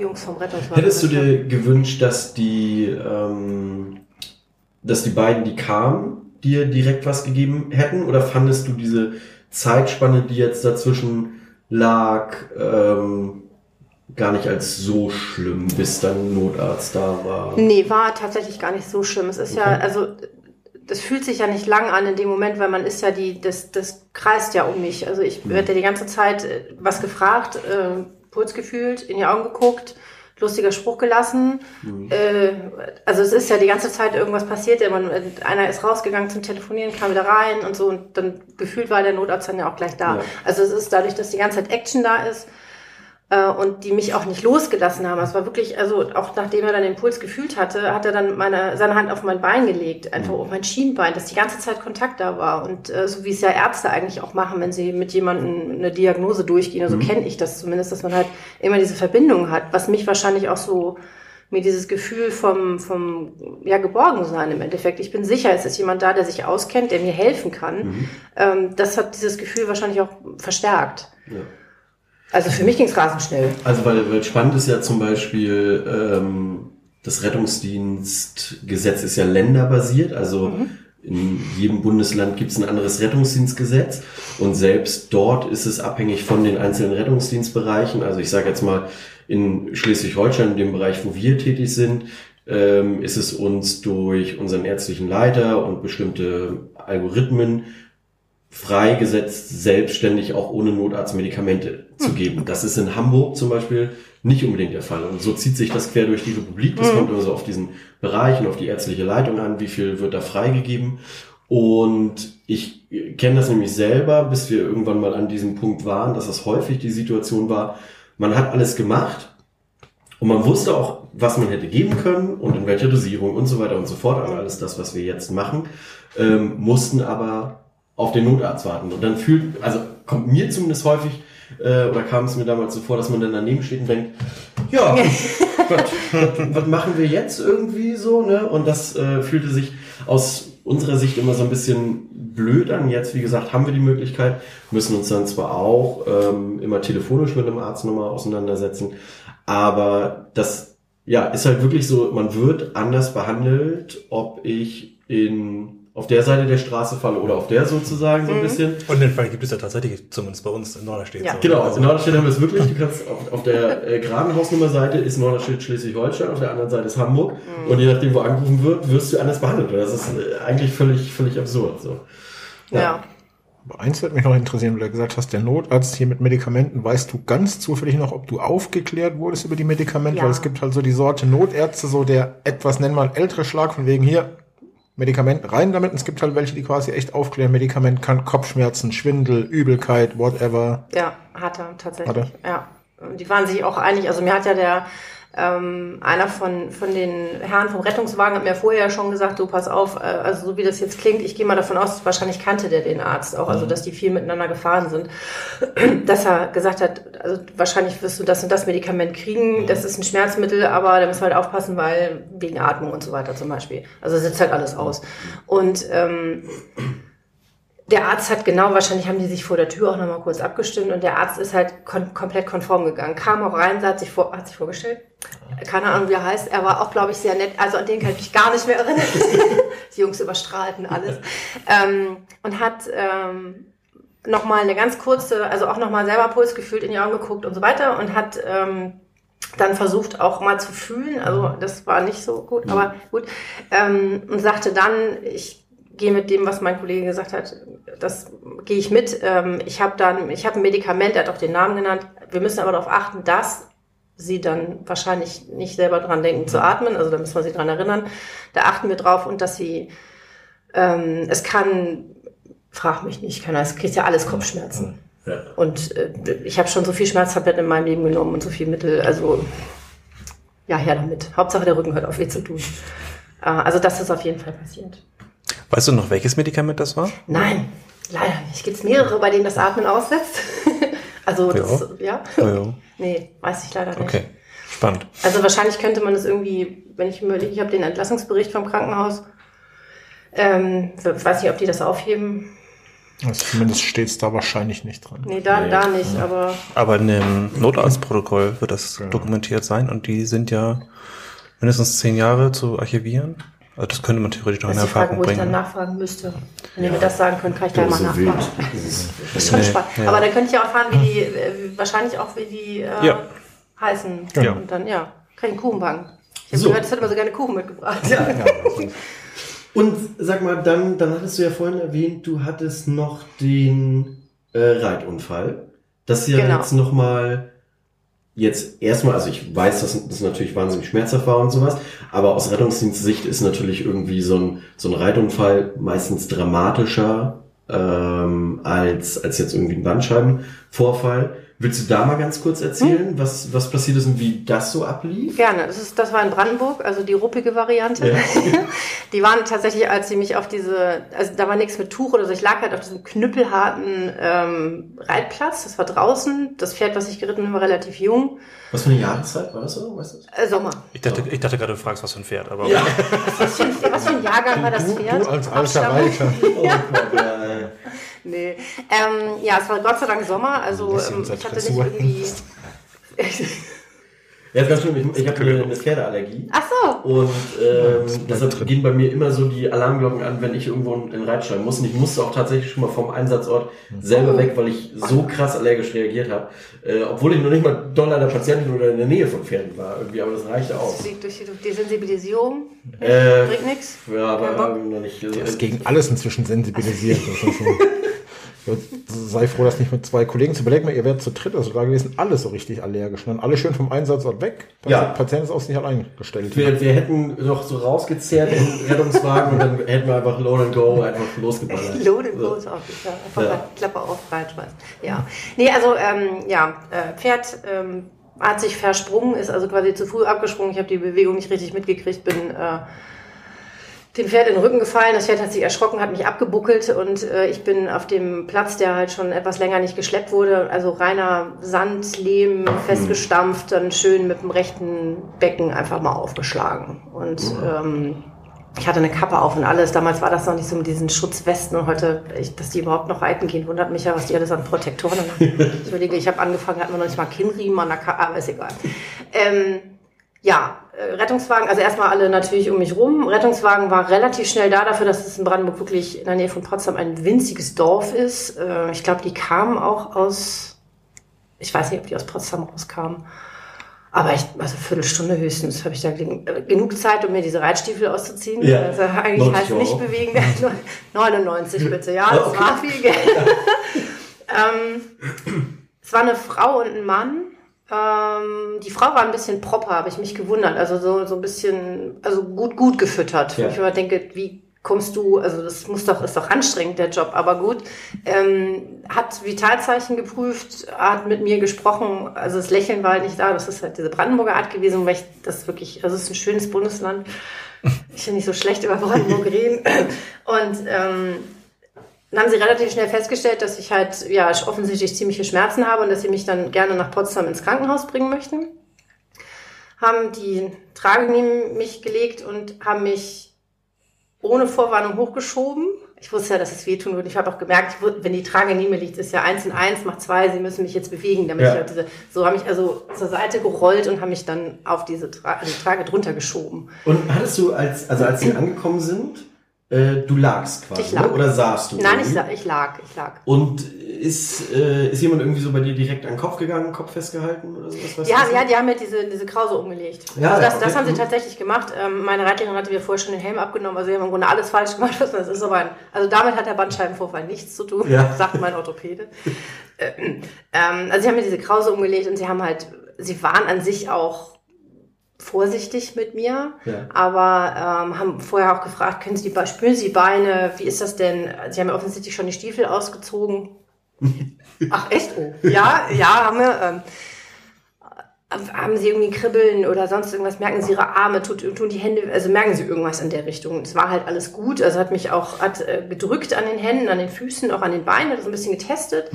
Jungs vom Rettungswagen. Hättest du dir gewünscht, dass die, ähm, dass die beiden, die kamen, dir direkt was gegeben hätten? Oder fandest du diese Zeitspanne, die jetzt dazwischen lag, ähm, gar nicht als so schlimm, bis dann Notarzt da war? Nee, war tatsächlich gar nicht so schlimm. Es ist ja, Okay. also das fühlt sich ja nicht lang an in dem Moment, weil man ist ja die, das, das kreist ja um mich. Also ich werde ja die ganze Zeit äh, was gefragt, äh, Puls gefühlt, in die Augen geguckt, lustiger Spruch gelassen. Äh, also es ist ja die ganze Zeit irgendwas passiert. Ja, man, einer ist rausgegangen zum Telefonieren, kam wieder rein und so und dann gefühlt war der Notarzt dann ja auch gleich da. Ja. Also es ist dadurch, dass die ganze Zeit Action da ist, äh, und die mich auch nicht losgelassen haben. Es war wirklich, also auch nachdem er dann den Puls gefühlt hatte, hat er dann meine, seine Hand auf mein Bein gelegt, einfach auf mein Schienbein, dass die ganze Zeit Kontakt da war. Und äh, so wie es ja Ärzte eigentlich auch machen, wenn sie mit jemandem eine Diagnose durchgehen, also kenne ich das zumindest, dass man halt immer diese Verbindung hat, was mich wahrscheinlich auch so mir dieses Gefühl vom, vom ja, Geborgensein im Endeffekt. Ich bin sicher, es ist jemand da, der sich auskennt, der mir helfen kann. Ähm, das hat dieses Gefühl wahrscheinlich auch verstärkt. Ja. Also für mich ging es rasend schnell. Also weil, weil spannend ist ja zum Beispiel, ähm, das Rettungsdienstgesetz ist ja länderbasiert, also in jedem Bundesland gibt es ein anderes Rettungsdienstgesetz und selbst dort ist es abhängig von den einzelnen Rettungsdienstbereichen. Also ich sage jetzt mal, in Schleswig-Holstein, in dem Bereich, wo wir tätig sind, ähm, ist es uns durch unseren ärztlichen Leiter und bestimmte Algorithmen freigesetzt, selbstständig auch ohne Notarzt Medikamente zu geben. Das ist in Hamburg zum Beispiel nicht unbedingt der Fall. Und so zieht sich das quer durch die Republik. Das kommt immer so auf diesen Bereich und auf die ärztliche Leitung an, wie viel wird da freigegeben. Und ich kenne das nämlich selber, bis wir irgendwann mal an diesem Punkt waren, dass das häufig die Situation war, man hat alles gemacht und man wusste auch, was man hätte geben können und in welcher Dosierung und so weiter und so fort. Also alles das, was wir jetzt machen, ähm, mussten aber auf den Notarzt warten. Und dann fühlt, also kommt mir zumindest häufig, äh, oder kam es mir damals so vor, dass man dann daneben steht und denkt, ja, was, machen wir jetzt irgendwie so, ne? Und das äh, fühlte sich aus unserer Sicht immer so ein bisschen blöd an. Jetzt, wie gesagt, haben wir die Möglichkeit, müssen uns dann zwar auch ähm, immer telefonisch mit einem Arzt nochmal auseinandersetzen, aber das ja ist halt wirklich so, man wird anders behandelt, ob ich in auf der Seite der Straße falle oder auf der sozusagen so ein bisschen. Und den Fall gibt es ja tatsächlich, zumindest bei uns in Norderstedt. Ja. so. Genau, also in Norderstedt haben wir es wirklich. Du kannst auf, auf der äh, geraden Hausnummerseite ist Norderstedt Schleswig-Holstein, auf der anderen Seite ist Hamburg. Und je nachdem, wo angerufen wird, wirst du anders behandelt. Das ist äh, eigentlich völlig, völlig absurd. So. Ja. Aber eins würde mich noch interessieren, weil du gesagt hast, der Notarzt hier mit Medikamenten, weißt du ganz zufällig noch, ob du aufgeklärt wurdest über die Medikamente? Ja. Weil es gibt halt so die Sorte Notärzte, so der etwas, nennen wir ältere Schlag, von wegen hier, Medikament rein damit. Es gibt halt welche, die quasi echt aufklären, Medikament kann Kopfschmerzen, Schwindel, Übelkeit, whatever. Ja, hat er tatsächlich. Hat Ja. Und die waren sich auch einig. Also mir hat ja der ähm, einer von, von den Herren vom Rettungswagen hat mir vorher schon gesagt, du pass auf, äh, also so wie das jetzt klingt, ich gehe mal davon aus, wahrscheinlich kannte der den Arzt auch, also dass die viel miteinander gefahren sind, dass er gesagt hat, also wahrscheinlich wirst du das und das Medikament kriegen, das ist ein Schmerzmittel, aber da müssen wir halt aufpassen, weil wegen Atmung und so weiter zum Beispiel. Also sitzt halt alles aus. Und ähm, der Arzt hat genau, wahrscheinlich haben die sich vor der Tür auch nochmal kurz abgestimmt und der Arzt ist halt kon komplett konform gegangen. Kam auch rein, hat sich, vor hat sich vorgestellt. Keine Ahnung, wie er heißt. Er war auch, glaube ich, sehr nett. Also an den kann ich mich gar nicht mehr erinnern. die Jungs überstrahlten alles. Ähm, und hat ähm, nochmal eine ganz kurze, also auch nochmal selber Puls gefühlt, in die Augen geguckt und so weiter und hat ähm, dann versucht auch mal zu fühlen, also das war nicht so gut, aber gut, ähm, und sagte dann, ich gehe mit dem, was mein Kollege gesagt hat, das gehe ich mit. Ähm, ich habe dann, ich habe ein Medikament, er hat auch den Namen genannt. Wir müssen aber darauf achten, dass sie dann wahrscheinlich nicht selber dran denken zu atmen, also da müssen wir sie dran erinnern. Da achten wir drauf und dass sie, ähm, es kann, frag mich nicht, kann es kriegt ja alles Kopfschmerzen. Ja. Und äh, ich habe schon so viel Schmerztabletten in meinem Leben genommen und so viel Mittel. Also ja, her damit. Hauptsache der Rücken hört auf weh zu tun. Äh, also das ist auf jeden Fall passiert. Weißt du noch, welches Medikament das war? Nein, leider nicht. Gibt es mehrere, bei denen das Atmen aussetzt? also das, ja. Ja, ja. Nee, weiß ich leider nicht. Okay, spannend. Also wahrscheinlich könnte man das irgendwie, wenn ich mir überlege, ich habe den Entlassungsbericht vom Krankenhaus. Ähm, weiß nicht, ob die das aufheben. Also zumindest steht es da wahrscheinlich nicht dran. Nee, da, Nee. da nicht, aber Aber in dem Notarztprotokoll wird das Ja. dokumentiert sein und die sind ja mindestens zehn Jahre zu archivieren. Also das könnte man theoretisch noch in Das ist die Frage, Erfahrung wo ich dann bringen. nachfragen müsste. Wenn ihr mir das sagen könnt, kann ich da mal so nachfragen. Das ist- Das ist schon Nee, spannend. ja. Aber dann könnt ihr auch erfahren, wie die, äh, wahrscheinlich auch wie die äh, Ja. heißen. Ja. Und dann, ja, kann ich einen Kuchen backen. Ich habe So. gehört, es hat immer so gerne Kuchen mitgebracht. Ja. Und sag mal, dann, dann hattest du ja vorhin erwähnt, du hattest noch den äh, Reitunfall. Das ist ja Genau. jetzt nochmal jetzt erstmal, also ich weiß, dass das natürlich wahnsinnig schmerzhaft war und sowas, aber aus Rettungsdienstsicht ist natürlich irgendwie so ein, so ein Reitunfall meistens dramatischer ähm, als, als jetzt irgendwie ein Bandscheibenvorfall. Willst du da mal ganz kurz erzählen, was, was passiert ist und wie das so ablief? Gerne. Das, ist, das war in Brandenburg, also die ruppige Variante. Ja. Die waren tatsächlich, als sie mich auf diese, also da war nichts mit Tuch oder so, ich lag halt auf diesem knüppelharten ähm, Reitplatz. Das war draußen. Das Pferd, was ich geritten bin, war relativ jung. Was für eine Jahreszeit war das so? Weißt du das? Äh, Sommer. Ich dachte, ich dachte gerade, du fragst, was für ein Pferd, aber Ja. Was für, ein, was für ein Jahrgang war das Du, Pferd? du als alter? Reiter. Oh Gott, ja. Nee. Ähm, ja, es war Gott sei Dank Sommer, also ähm, ich hatte nicht irgendwie. Ja, ist ganz schlimm. Ich, ich habe eine, eine Pferdeallergie. Ach so. Und ähm, deshalb gehen bei mir immer so die Alarmglocken an, wenn ich irgendwo in den Reitstall muss. Und ich musste auch tatsächlich schon mal vom Einsatzort selber Oh. weg, weil ich so krass allergisch reagiert habe. Äh, obwohl ich noch nicht mal doll an der Patientin oder in der Nähe von Pferden war. Irgendwie, aber das reichte aus. Das liegt durch die Desensibilisierung. Äh, Bringt nichts. ja, aber noch nicht. Der ist gegen alles inzwischen sensibilisiert. Das ist schon, ja, sei froh, dass nicht mit zwei Kollegen zu überlegen, ihr wärt zu dritt, also da gewesen, alle so richtig allergisch. Und dann alle schön vom Einsatzort weg. Ja. Der Patient ist auf sich allein gestellt. wir, wir hätten noch so rausgezerrt im Rettungswagen und dann hätten wir einfach Load and Go einfach losgeballert. Load and go ist auch gut, ja. Einfach Ja. mal Klappe auf, reinschmeißen. Ja. Nee, also, ähm, ja, äh, Pferd ähm, hat sich versprungen, ist also quasi zu früh abgesprungen. Ich habe die Bewegung nicht richtig mitgekriegt, bin äh, dem Pferd in den Rücken gefallen. Das Pferd hat sich erschrocken, hat mich abgebuckelt und äh, ich bin auf dem Platz, der halt schon etwas länger nicht geschleppt wurde, also reiner Sand, Lehm, festgestampft, dann schön mit dem rechten Becken einfach mal aufgeschlagen. Und ähm, ich hatte eine Kappe auf und alles. Damals war das noch nicht so mit diesen Schutzwesten und heute, ich, dass die überhaupt noch reiten gehen, wundert mich ja, was die alles an Protektoren haben. Ich überlege, ich habe angefangen, hatten wir noch nicht mal Kinnriemen an der Kappe, aber ist egal. Ähm, ja, äh, Rettungswagen, also erstmal alle natürlich um mich rum. Rettungswagen war relativ schnell da, dafür, dass es in Brandenburg wirklich in der Nähe von Potsdam ein winziges Dorf ist. Äh, ich glaube, die kamen auch aus, ich weiß nicht, ob die aus Potsdam rauskamen. Aber ich, also Viertelstunde höchstens, habe ich da äh, genug Zeit, um mir diese Reitstiefel auszuziehen. Ja. Also eigentlich 90 heißt nicht bewegen. 99 bitte, ja, das Okay. war viel Geld. ähm, es war eine Frau und ein Mann. Ähm, die Frau war ein bisschen proper, habe ich mich gewundert. Also so, so ein bisschen, also gut, gut gefüttert. Ja. Ich immer denke, wie kommst du, also das muss doch, ist doch anstrengend, der Job, aber gut. Ähm, hat Vitalzeichen geprüft, hat mit mir gesprochen, also das Lächeln war halt nicht da, das ist halt diese Brandenburger Art gewesen, weil ich das wirklich, also es ist ein schönes Bundesland. Ich will nicht so schlecht über Brandenburg reden. Und ähm, dann haben sie relativ schnell festgestellt, dass ich halt ja offensichtlich ziemliche Schmerzen habe und dass sie mich dann gerne nach Potsdam ins Krankenhaus bringen möchten. Haben die Trage neben mich gelegt und haben mich ohne Vorwarnung hochgeschoben. Ich wusste ja, dass es wehtun würde. Ich habe auch gemerkt, wenn die Trage neben mir liegt, ist ja eins und eins, macht zwei, sie müssen mich jetzt bewegen, damit Ja. ich auf diese, so habe ich also zur Seite gerollt und haben mich dann auf diese Tra die Trage drunter geschoben. Und hattest du, als, also als sie angekommen sind, äh, du lagst quasi, Ich lag. Ne? oder saßt du? Nein, ich, ich lag, ich lag. Und ist, äh, ist jemand irgendwie so bei dir direkt an den Kopf gegangen, Kopf festgehalten oder sowas? Weißt Ja, du das ja, die haben mir diese, diese Krause umgelegt. Ja, also das, ja, das okay. haben sie Mhm. tatsächlich gemacht. Ähm, meine Reitlerin hatte mir vorher schon den Helm abgenommen. Also sie haben im Grunde alles falsch gemacht. was Das ist aber ein, also damit hat der Bandscheibenvorfall nichts zu tun, Ja. sagt mein Orthopäde. Äh, ähm, also sie haben mir diese Krause umgelegt und sie haben halt, sie waren an sich auch vorsichtig mit mir, Ja. aber ähm, haben vorher auch gefragt, können Sie die, spüren Sie die Beine, wie ist das denn? Sie haben ja offensichtlich schon die Stiefel ausgezogen. Ach echt? Oh. Ja, ja, haben wir. Ähm, haben Sie irgendwie Kribbeln oder sonst irgendwas? Merken Sie Ihre Arme, tut, tun die Hände, also merken Sie irgendwas in der Richtung? Es war halt alles gut, also hat mich auch hat, äh, gedrückt an den Händen, an den Füßen, auch an den Beinen, hat das ein bisschen getestet.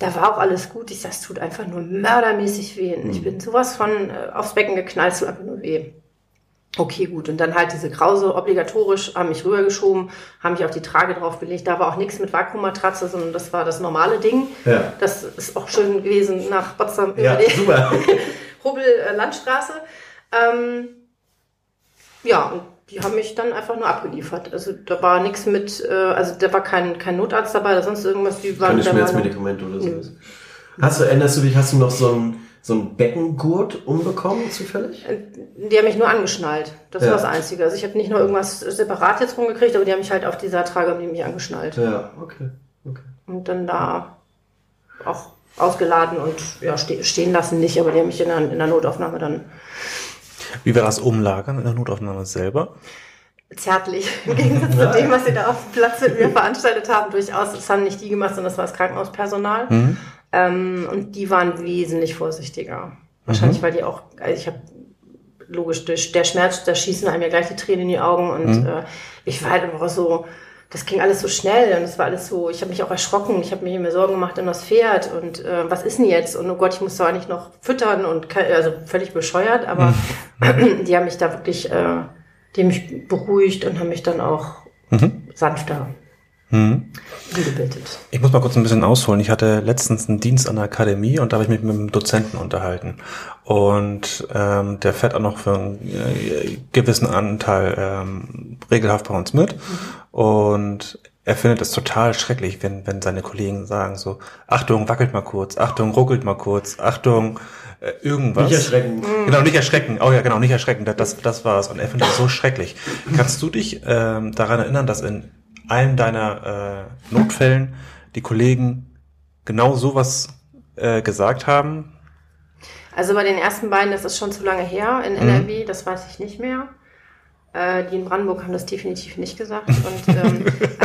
Da war auch alles gut. Ich sag, es tut einfach nur mördermäßig weh. Ich bin sowas von äh, aufs Becken geknallt, es tut einfach nur weh. Okay, gut. Und dann halt diese Krause obligatorisch, haben mich rübergeschoben, haben mich auf die Trage draufgelegt. Da war auch nichts mit Vakuummatratze, sondern das war das normale Ding. Ja. Das ist auch schön gewesen nach Potsdam Ja, über die super. Hubbel äh, Landstraße. Ähm, ja, und Die haben mich dann einfach nur abgeliefert. Also da war nichts mit, äh, also da war kein, kein Notarzt dabei oder sonst irgendwas. Die waren Keine Schmerzmedikamente oder sowas. Hast du, erinnerst du dich, hast du noch so ein, so ein Beckengurt umbekommen, zufällig? Die haben mich nur angeschnallt. Das Ja. war das Einzige. Also ich habe nicht noch irgendwas separat jetzt rumgekriegt, aber die haben mich halt auf dieser Trage haben die mich angeschnallt. Ja, okay. okay. Und dann da auch ausgeladen und ja, ste stehen lassen nicht, aber die haben mich in der, in der Notaufnahme dann Wie war das Umlagern in der Notaufnahme selber? zärtlich. Im Gegensatz zu dem, was sie da auf dem Platz mit mir veranstaltet haben, durchaus. Das haben nicht die gemacht, sondern das war das Krankenhauspersonal. Ähm, und die waren wesentlich vorsichtiger. Wahrscheinlich, weil die auch, also ich habe logisch, durch der Schmerz, da schießen einem ja gleich die Tränen in die Augen und äh, ich war halt einfach so, das ging alles so schnell und es war alles so, ich habe mich auch erschrocken, ich habe mir immer Sorgen gemacht um das Pferd und äh, was ist denn jetzt? Und oh Gott, ich muss doch eigentlich noch füttern und also völlig bescheuert, aber die haben mich da wirklich, äh, die haben mich beruhigt und haben mich dann auch sanfter umgebildet. Ich muss mal kurz ein bisschen ausholen. Ich hatte letztens einen Dienst an der Akademie und da habe ich mich mit einem Dozenten unterhalten. Und ähm, der fährt auch noch für einen äh, gewissen Anteil ähm, regelhaft bei uns mit. Und er findet es total schrecklich, wenn, wenn seine Kollegen sagen so, Achtung, wackelt mal kurz, Achtung, ruckelt mal kurz, Achtung, äh, irgendwas. Nicht erschrecken. Genau, nicht erschrecken. Oh ja, genau, nicht erschrecken. Das, das, das war's. Und er findet das so schrecklich. Kannst du dich ähm, daran erinnern, dass in einem deiner äh, Notfällen die Kollegen genau sowas äh, gesagt haben? Also bei den ersten beiden, das ist schon zu lange her in NRW, das weiß ich nicht mehr. Äh, die in Brandenburg haben das definitiv nicht gesagt. Und ähm,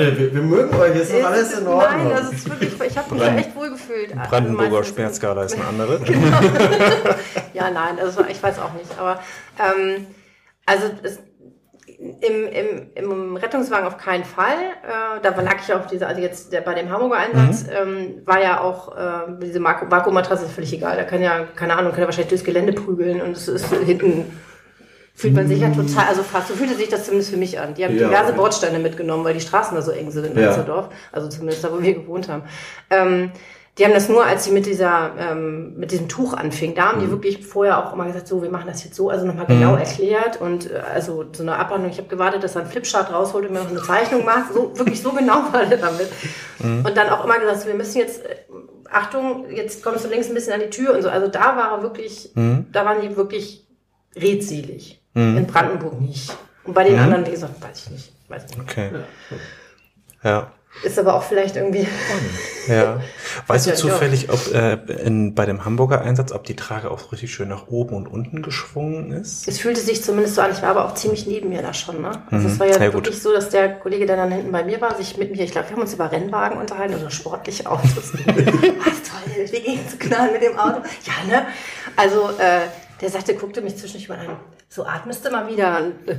Leute, wir, wir mögen euch, ist doch alles in Ordnung. Nein, das ist wirklich, ich habe mich da echt wohl gefühlt. Brandenburger Schmerzskala ist eine andere. Ja, nein, also ich weiß auch nicht. Aber ähm, also es, im, im, im Rettungswagen auf keinen Fall. Äh, da lag ich auf dieser, also jetzt der, bei dem Hamburger Einsatz, ähm, war ja auch äh, diese Vaku- Vakuummatratze ist völlig egal. Da kann ja, keine Ahnung, kann ja wahrscheinlich durchs Gelände prügeln und es ist hinten fühlt man sich ja total, also fast so fühlte sich das zumindest für mich an. Die haben Ja, diverse okay. Bordsteine mitgenommen, weil die Straßen da so eng sind in Ja. Also zumindest da, wo wir gewohnt haben. Ähm, die haben das nur, als sie mit dieser, ähm, mit diesem Tuch anfing, da haben die wirklich vorher auch immer gesagt, so, wir machen das jetzt so, also nochmal genau erklärt und äh, also so eine Abhandlung, ich habe gewartet, dass er einen Flipchart rausholt und mir noch eine Zeichnung macht, so wirklich so genau war der damit. Und dann auch immer gesagt, so, wir müssen jetzt, äh, Achtung, jetzt kommst du links ein bisschen an die Tür und so, also da war er wirklich, da waren die wirklich redselig. In Brandenburg nicht. Und bei den anderen, wie gesagt, weiß ich nicht. Weiß nicht. Okay. Ja. Ist aber auch vielleicht irgendwie. Ja. Weißt du Ja, ja. zufällig, ob äh, in, bei dem Hamburger Einsatz, ob die Trage auch richtig schön nach oben und unten geschwungen ist? Es fühlte sich zumindest so an, ich war aber auch ziemlich neben mir da schon. Ne? Also es war ja, Ja, gut. wirklich so, dass der Kollege, der dann hinten bei mir war, sich mit mir, ich glaube, wir haben uns über Rennwagen unterhalten oder sportliche Autos. Was toll, wir gehen zu knallen mit dem Auto. Ja, ne? Also äh, der sagte, guckte mich zwischendurch mal an. So atmest du mal wieder. Und, äh, ich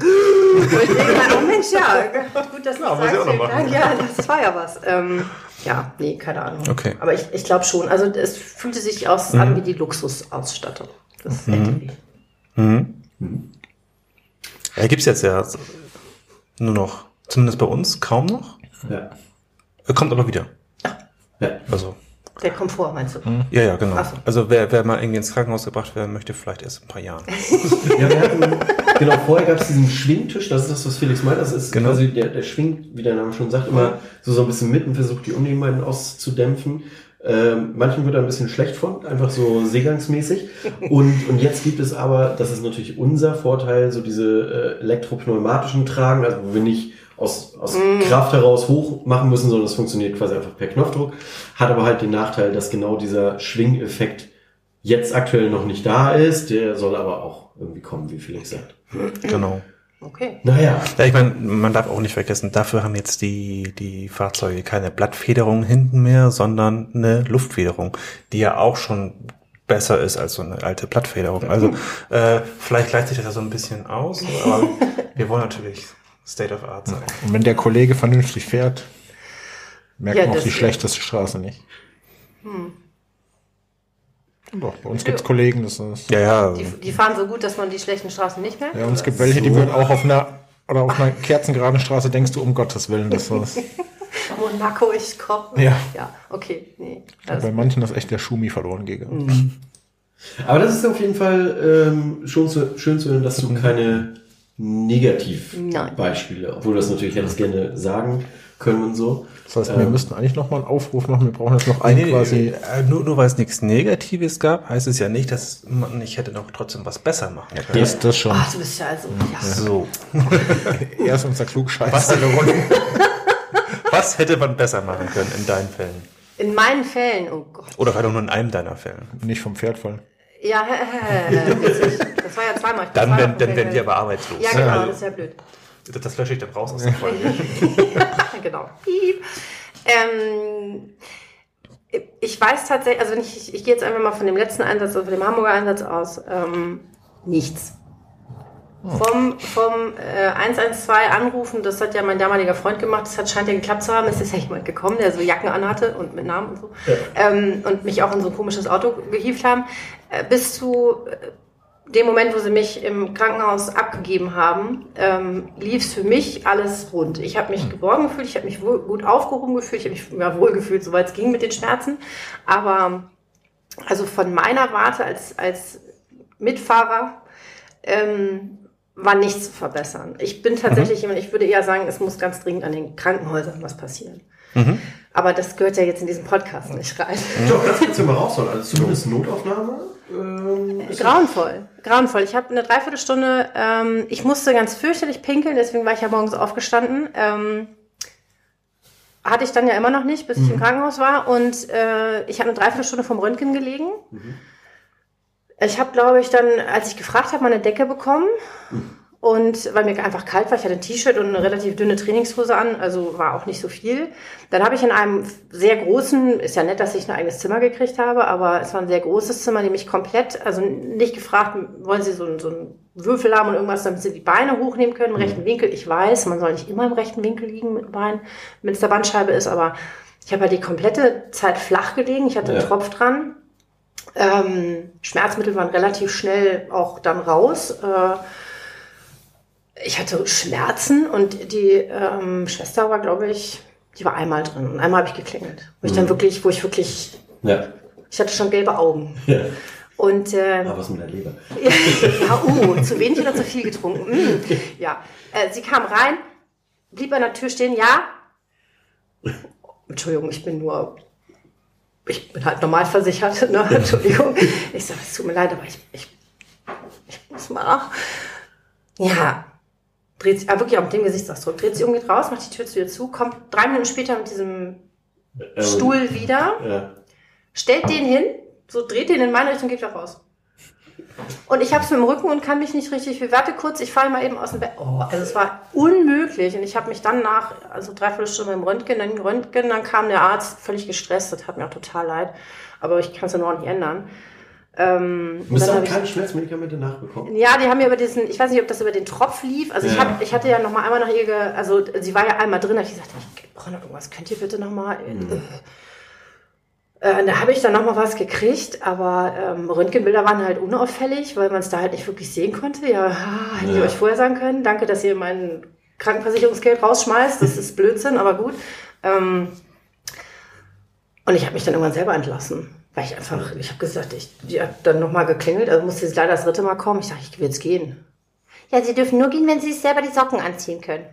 denke mal, oh Mensch, ja, gut, dass du Ja, muss ich sagst. auch noch vielen machen. Dank. Ja, das war ja was. Ähm, ja, nee, keine Ahnung. Okay. Aber ich, ich glaube schon. Also es fühlte sich aus an wie die Luxusausstattung. Das mhm. Ja, gibt's jetzt ja nur noch, zumindest bei uns, kaum noch. Ja. Er kommt aber wieder. Ja. Also, Der Komfort, meinst du? ja, ja, genau. So. Also wer, wer mal irgendwie ins Krankenhaus gebracht werden möchte, vielleicht erst in ein paar Jahren. Ja, wir hatten, genau, vorher gab es diesen Schwingtisch, das ist das, was Felix meint, das ist Genau. quasi, der, der schwingt, wie der Name schon sagt, immer so, so ein bisschen mit und versucht die Unebenheiten auszudämpfen. Ähm, manchen wird er ein bisschen schlecht von, einfach so seegangsmäßig. Und, und jetzt gibt es aber, das ist natürlich unser Vorteil, so diese äh, elektropneumatischen Tragen, also wo wir nicht aus, aus Kraft heraus hoch machen müssen, sondern es funktioniert quasi einfach per Knopfdruck. Hat aber halt den Nachteil, dass genau dieser Schwingeffekt jetzt aktuell noch nicht da ist. Der soll aber auch irgendwie kommen, wie Felix sagt. Genau. Okay. Naja, Ja, ich meine, man darf auch nicht vergessen, dafür haben jetzt die, die Fahrzeuge keine Blattfederung hinten mehr, sondern eine Luftfederung, die ja auch schon besser ist als so eine alte Blattfederung. Also äh, vielleicht gleicht sich das ja so ein bisschen aus, aber wir wollen natürlich State of Art sein. Und wenn der Kollege vernünftig fährt, merkt Ja, man auch die schlechteste Straße nicht. Doch, bei uns gibt's Kollegen, das ist. Ja, ja. Die, die fahren so gut, dass man die schlechten Straßen nicht merkt? Ja, und es gibt welche, die würden auch auf einer oder auf einer kerzengeraden Straße denkst du, um Gottes Willen, das ist. Monaco, ich komme. Ja. Ja, okay. Nee. Also, Bei manchen ist echt der Schumi verloren gegangen. Aber das ist auf jeden Fall ähm, schon zu, schön zu hören, dass du keine Nein. Negativbeispiele, obwohl das natürlich hättest gerne sagen können und so. Das heißt, wir müssten eigentlich noch mal einen Aufruf machen. Wir brauchen jetzt noch einen quasi. äh, nur, nur weil es nichts Negatives gab, heißt es ja nicht, dass man nicht hätte noch trotzdem was besser machen können. Das, das schon. Ach, du bist ja also, ja. So. Er ist unser Klugscheißer. Was, was hätte man besser machen können in deinen Fällen? In meinen Fällen, oh Gott. Oder vielleicht auch nur in einem deiner Fällen? Nicht vom Pferd fallen. Ja, witzig. Das war ja zweimal. Dann, zweimal werden, vom dann werden die aber arbeitslos. Ja, genau, Also, das ist ja blöd. das, das lösche ich dann raus aus der Folge. genau. Piep. Ähm, ich weiß tatsächlich, also wenn ich, ich, ich gehe jetzt einfach mal von dem letzten Einsatz, also von dem Hamburger Einsatz aus, ähm, nichts. Vom, vom äh, 112 anrufen, das hat ja mein damaliger Freund gemacht, das hat, scheint ja geklappt zu haben. Es ist ja jemand gekommen, der so Jacken anhatte und mit Namen und so. Ähm, und mich auch in so ein komisches Auto gehievt haben. Äh, bis zu äh, dem Moment, wo sie mich im Krankenhaus abgegeben haben, ähm, lief es für mich alles rund. Ich habe mich geborgen gefühlt, ich habe mich wohl, gut aufgehoben gefühlt, ich habe mich ja, wohl gefühlt, soweit es ging mit den Schmerzen. Aber also von meiner Warte als, als Mitfahrer ähm, war nichts zu verbessern. Ich bin tatsächlich jemand, ich würde eher sagen, es muss ganz dringend an den Krankenhäusern was passieren. Aber das gehört ja jetzt in diesen Podcast nicht rein. Doch, das kannst du mal rausholen. Also zumindest Notaufnahme. Ähm, ist Grauenvoll, grauenvoll. Ich habe eine Dreiviertelstunde, ähm, ich musste ganz fürchterlich pinkeln, deswegen war ich ja morgens aufgestanden. Ähm, hatte ich dann ja immer noch nicht, bis ich im Krankenhaus war. Und äh, ich habe eine Dreiviertelstunde vom Röntgen gelegen. Ich habe, glaube ich, dann, als ich gefragt habe, mal eine Decke bekommen. Und weil mir einfach kalt war, ich hatte ein T-Shirt und eine relativ dünne Trainingshose an, also war auch nicht so viel. Dann habe ich in einem sehr großen, ist ja nett, dass ich ein eigenes Zimmer gekriegt habe, aber es war ein sehr großes Zimmer, die mich komplett, also nicht gefragt, wollen Sie so, ein- so einen Würfel haben und irgendwas, damit Sie die Beine hochnehmen können, im rechten Winkel. Ich weiß, man soll nicht immer im rechten Winkel liegen mit dem Bein, wenn es der Bandscheibe ist, aber ich habe halt die komplette Zeit flach gelegen, ich hatte einen Ja. Tropf dran. Ähm, Schmerzmittel waren relativ schnell auch dann raus. Äh, ich hatte Schmerzen und die ähm, Schwester war, glaube ich, die war einmal drin. Und einmal habe ich geklingelt. Wo ich dann wirklich, wo ich wirklich, Ja. ich hatte schon gelbe Augen. ja. Und äh, Aber was mit der Leber? ja, uh, zu wenig oder zu viel getrunken? Mm, ja. Äh, sie kam rein, blieb an der Tür stehen, ja. Entschuldigung, ich bin nur, ich bin halt normal versichert, ne? Entschuldigung. Ich sage, es tut mir leid, aber ich, ich, ich muss mal. Ja. Dreht sich, ah, wirklich auch mit dem Gesichtsausdruck, dreht sich irgendwie raus, macht die Tür zu ihr zu, kommt drei Minuten später mit diesem Ähm, Stuhl wieder, Ja. stellt den hin, so dreht den in meine Richtung, geht wieder raus. Und ich habe es mit dem Rücken und kann mich nicht richtig. Ich warte kurz, ich falle mal eben aus dem Bett. Oh, also es war unmöglich. Und ich habe mich dann nach, also dreiviertel Stunde im Röntgen, dann Röntgen, dann kam der Arzt völlig gestresst. Das hat mir auch total leid. Aber ich kann es ja noch nicht ändern. Ähm, Du musst dann auch hab ich- keine Schmerzmedikamente nachbekommen. ja, die haben mir über diesen, ich weiß nicht, ob das über den Tropf lief. Also ich, Ja. hab, ich hatte ja noch mal einmal nach ihr, ge, also sie war ja einmal drin, da hab ich gesagt, ich brauche noch irgendwas, könnt ihr bitte noch mal... Äh, da habe ich dann noch mal was gekriegt, aber ähm, Röntgenbilder waren halt unauffällig, weil man es da halt nicht wirklich sehen konnte. Ja, ah, hätte ich Ja. euch vorher sagen können. Danke, dass ihr mein Krankenversicherungsgeld rausschmeißt. Das ist Blödsinn, aber gut. Ähm, und ich habe mich dann irgendwann selber entlassen. Weil ich einfach, ich habe gesagt, ich, die hat dann nochmal geklingelt, also musste sie leider das dritte Mal kommen. Ich sage, ich will jetzt gehen. Ja, Sie dürfen nur gehen, wenn Sie sich selber die Socken anziehen können.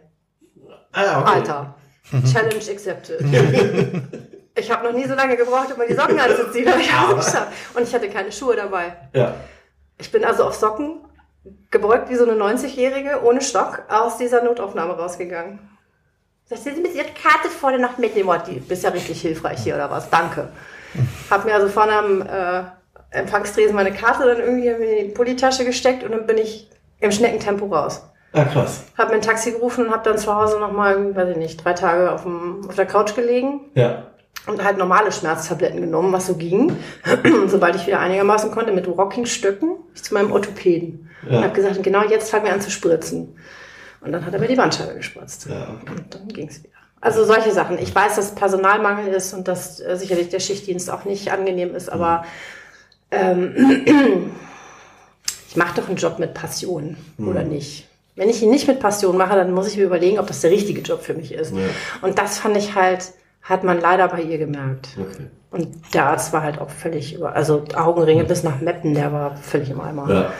Ah, okay. Alter, Challenge accepted. ich habe noch nie so lange gebraucht, um mir die Socken anzuziehen, aber ich habe es geschafft. Und ich hatte keine Schuhe dabei. Ja. Ich bin also auf Socken, gebeugt wie so eine 90-Jährige, ohne Stock, aus dieser Notaufnahme rausgegangen. Sagt sie, Sie müssen Ihre Karte vorne noch mitnehmen. Oh, die bist ja richtig hilfreich hier, oder was? Danke. Hab mir also vorne am äh, Empfangstresen meine Karte dann irgendwie in die Pullitasche gesteckt und dann bin ich im Schneckentempo raus. Ah, krass. Hab mir ein Taxi gerufen und hab dann zu Hause nochmal, weiß ich nicht, drei Tage auf, dem, auf der Couch gelegen Ja. Und halt normale Schmerztabletten genommen, was so ging. Sobald ich wieder einigermaßen konnte, mit Rockingstöcken, ich zu meinem Orthopäden. Ja. Und habe gesagt, genau jetzt fangen wir an zu spritzen. Und dann hat er mir die Bandscheibe gespritzt. Ja. Und dann ging's wieder. Also solche Sachen. Ich weiß, dass Personalmangel ist und dass äh, sicherlich der Schichtdienst auch nicht angenehm ist, aber ähm, ich mache doch einen Job mit Passion, oder nicht? Wenn ich ihn nicht mit Passion mache, dann muss ich mir überlegen, ob das der richtige Job für mich ist. Und das fand ich halt hat man leider bei ihr gemerkt. Okay. Und der Arzt war halt auch völlig über, also Augenringe bis nach Meppen, der war völlig im Eimer. Ja,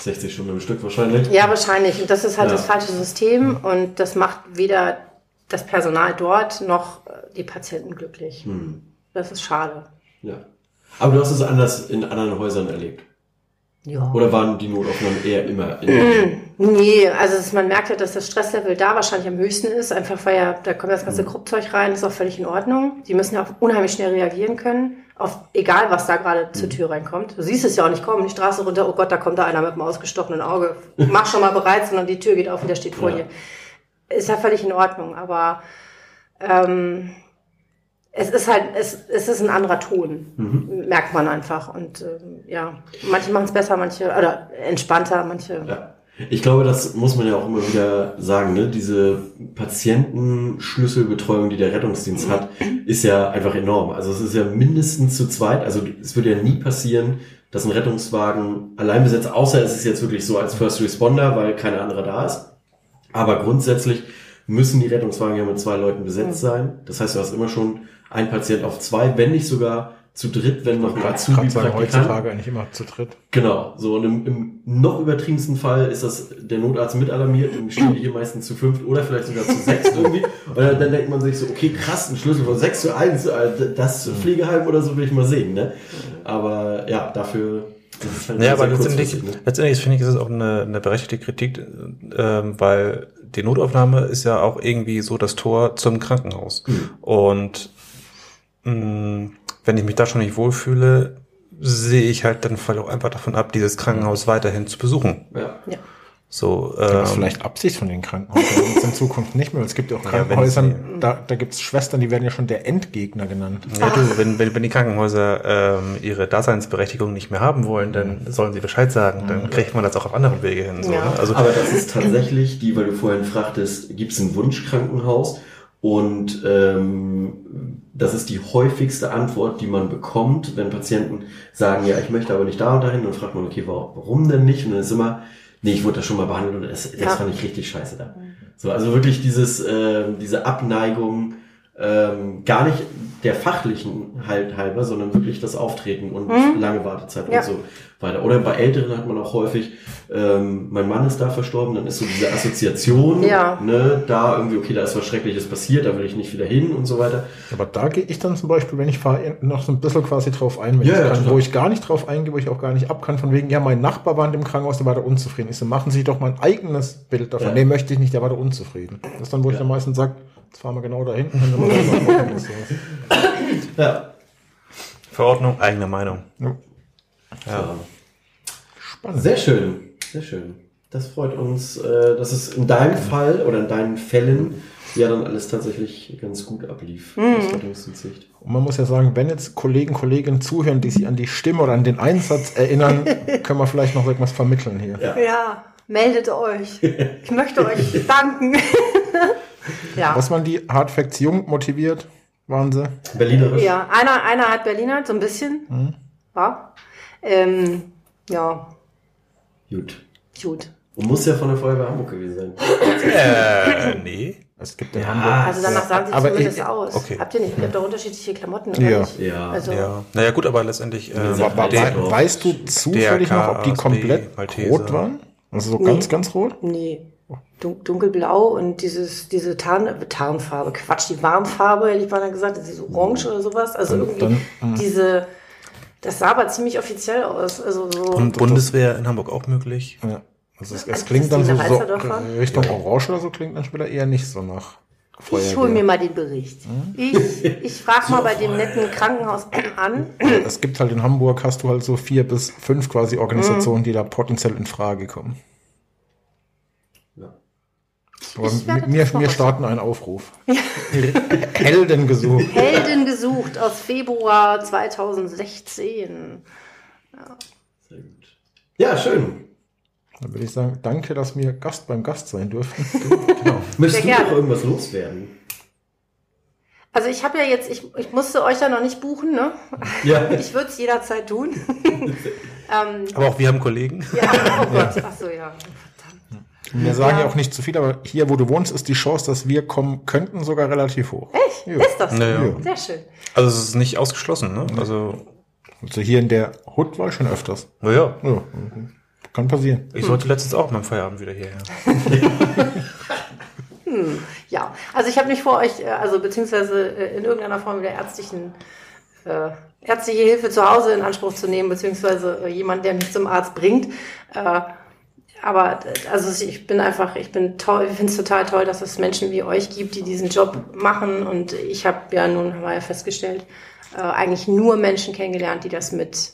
60 Stunden am Stück wahrscheinlich. Ja, wahrscheinlich. Und das ist halt Ja. das falsche System und das macht weder das Personal dort noch äh, die Patienten glücklich. Hm. Das ist schade. Ja. Aber du hast es anders in anderen Häusern erlebt. Ja. Oder waren die Notaufnahmen eher immer in Nee, also es- man merkt ja, dass das Stresslevel da wahrscheinlich am höchsten ist, einfach weil ja, da kommt das ganze Kruppzeug rein, ist auch völlig in Ordnung. Die müssen ja auch unheimlich schnell reagieren können, auf egal was da gerade zur Tür reinkommt. Du siehst es ja auch nicht kommen, die Straße runter, oh Gott, da kommt da einer mit einem ausgestochenen Auge. Mach schon mal bereit, sondern die Tür geht auf und der steht vor Ja. dir. Ist ja völlig in Ordnung, aber ähm, es ist halt, es, es ist ein anderer Ton, merkt man einfach. Und ähm, ja, manche machen es besser, manche, oder entspannter, manche. Ja. Ich glaube, das muss man ja auch immer wieder sagen, ne? Diese Patientenschlüsselbetreuung, die der Rettungsdienst hat, ist ja einfach enorm. Also es ist ja mindestens zu zweit. Also es würde ja nie passieren, dass ein Rettungswagen allein besetzt, außer es ist jetzt wirklich so als First Responder, weil keine andere da ist. Aber grundsätzlich müssen die Rettungswagen ja mit zwei Leuten besetzt sein. Das heißt, du hast immer schon ein Patient auf zwei, wenn nicht sogar zu dritt, wenn noch ein Azubi sagen heutzutage eigentlich immer zu dritt. Genau, so und im, im noch übertriebensten Fall ist das der Notarzt mit alarmiert und stehen die hier meistens zu fünft oder vielleicht sogar zu sechs irgendwie. Und dann, dann denkt man sich so, okay, krass, ein Schlüssel von sechs zu eins, äh, das Pflegeheim oder so will ich mal sehen, ne? Aber ja, dafür halt Ja, aber letztendlich, ne? letztendlich finde ich, ist es auch eine, eine berechtigte Kritik, ähm, weil die Notaufnahme ist ja auch irgendwie so das Tor zum Krankenhaus. Und mh, wenn ich mich da schon nicht wohlfühle, sehe ich halt dann vielleicht auch einfach davon ab, dieses Krankenhaus weiterhin zu besuchen. Ja. Ja. So, Das ähm, ist vielleicht Absicht von den Krankenhäusern. In Zukunft nicht mehr. Es gibt ja auch Ja, Krankenhäuser, wenn da, da gibt es Schwestern, die werden ja schon der Endgegner genannt. Ja, du, wenn, wenn, wenn die Krankenhäuser ähm, ihre Daseinsberechtigung nicht mehr haben wollen, dann sollen sie Bescheid sagen. Dann kriegt man das auch auf anderen Wege hin. So, Ja. ne? Also, Aber das ist tatsächlich die, weil du vorhin fragtest, gibt es ein Wunschkrankenhaus? Und ähm, das ist die häufigste Antwort, die man bekommt, wenn Patienten sagen, ja, ich möchte aber nicht da und dahin. Dann fragt man, okay, warum, denn nicht? Und dann ist immer, nee, ich wurde da schon mal behandelt und das, das Ja. fand ich richtig scheiße da. So, also wirklich dieses, ähm, diese Abneigung, ähm, gar nicht der fachlichen halt halber, sondern wirklich das Auftreten und lange Wartezeit Ja. und so weiter. Oder bei Älteren hat man auch häufig, ähm, mein Mann ist da verstorben, dann ist so diese Assoziation, Ja. ne, da irgendwie, okay, da ist was Schreckliches passiert, da will ich nicht wieder hin und so weiter. Aber da gehe ich dann zum Beispiel, wenn ich fahre, noch so ein bisschen quasi drauf ein, wenn Ja, ich ja, kann, wo ich gar nicht drauf eingehe, wo ich auch gar nicht ab kann, von wegen, ja, mein Nachbar war in dem Krankenhaus, der war da unzufrieden. Ich so, machen Sie sich doch mal ein eigenes Bild davon. Ja. Nee, möchte ich nicht, der war da unzufrieden. Das ist dann, wo ich Ja. dann meistens sage, jetzt fahren wir genau dahin. Ja. Verordnung, eigene Meinung. Ja. ja. Spannend. Sehr schön, sehr schön. Das freut uns, äh, dass es in deinem Fall oder in deinen Fällen ja dann alles tatsächlich ganz gut ablief. aus Rettungsdienstsicht. Und man muss ja sagen, wenn jetzt Kollegen, Kolleginnen zuhören, die sich an die Stimme oder an den Einsatz erinnern, können wir vielleicht noch irgendwas vermitteln hier. Ja. Ja, meldet euch. Ich möchte euch danken. ja. Was man die Hardfacts jung motiviert, waren sie. Berlinerisch. ja, einer, einer hat Berliner, so ein bisschen. Mhm. Ja. Ähm, ja, Gut. gut. Und muss ja von der Feuerwehr Hamburg gewesen sein. Äh, nee. Es gibt in Ja. Hamburg. Also danach sahen sie Aber zumindest ich- aus. okay. Habt ihr nicht? Ihr habt doch unterschiedliche Klamotten, oder Ja. nicht? Ja. Also, Ja. Naja, gut, aber letztendlich. Äh, Ja, weißt du zufällig noch, ob die komplett rot waren? Also so Nee. ganz, ganz rot? Nee. Dun dunkelblau und dieses, diese Tarn Tarnfarbe, Quatsch, die Warnfarbe, hätte ich mal gesagt, das ist orange oder sowas. Also Dann- irgendwie dann, mm. diese, das sah aber ziemlich offiziell aus. Also so. Und Bundeswehr in Hamburg auch möglich. Ja. Also es, es klingt dann so, so davon? Richtung Orange oder so klingt dann später eher nicht so nach ich hole Feuerwehr. mir mal den Bericht. Ich, ich frage mal bei dem netten Krankenhaus an. Es gibt halt in Hamburg, hast du halt so vier bis fünf quasi Organisationen, Mhm. die da potenziell in Frage kommen. Ja. Ich werde mir, was- starten einen Aufruf. Helden gesucht. Helden gesucht aus Februar 2016. Sehr gut. Ja, schön. Dann würde ich sagen, danke, dass wir Gast beim Gast sein durften. Genau. Möchtest du noch irgendwas loswerden? Also ich habe ja jetzt, ich, ich musste euch ja noch nicht buchen, ne? Ja. Ich würde es jederzeit tun. ähm, Aber auch wir haben Kollegen. ja, oh Gott, ach so, ja. Wir sagen ja auch nicht zu viel, aber hier, wo du wohnst, ist die Chance, dass wir kommen könnten, sogar relativ hoch. Echt? Ja. Ist das so? Naja. Sehr schön. Also es ist nicht ausgeschlossen, ne? Also, Also hier in der Hut war ich schon öfters. naja. Ja, kann passieren. Ich sollte letztens auch beim Feierabend wieder hierher. Ja, also ich habe mich vor euch, äh, also beziehungsweise äh, in irgendeiner Form der ärztlichen, äh, ärztliche Hilfe zu Hause in Anspruch zu nehmen, beziehungsweise äh, jemand, der mich zum Arzt bringt. Äh, aber äh, also ich bin einfach, ich bin toll, ich finde es total toll, dass es Menschen wie euch gibt, die diesen Job machen. Und ich habe ja nun, haben wir ja festgestellt, äh, eigentlich nur Menschen kennengelernt, die das mit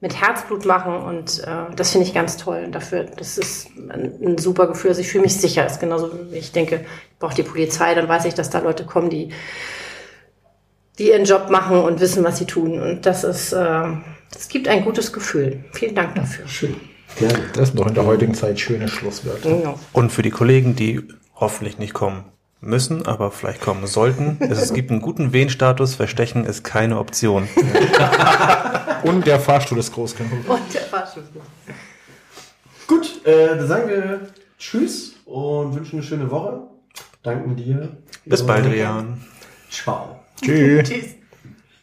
mit Herzblut machen und äh, das finde ich ganz toll. Und dafür, das ist ein, ein super Gefühl. Also ich fühle mich sicher. Ist genauso, ich denke, ich brauche die Polizei, dann weiß ich, dass da Leute kommen, die, die ihren Job machen und wissen, was sie tun. Und das ist, äh, das gibt ein gutes Gefühl. Vielen Dank dafür. Schön. Gerne. Das sind doch in der heutigen Zeit schöne Schlusswörter. Ja. Und für die Kollegen, die hoffentlich nicht kommen müssen, aber vielleicht kommen sollten, es, es gibt einen guten Wehenstatus, Verstechen ist keine Option. Und der Fahrstuhl ist groß genug. Und der Fahrstuhl. Gut, äh, dann sagen wir Tschüss und wünschen eine schöne Woche. Danken dir. Bis bald, Rian. Ciao. Tschüss. Tschüss.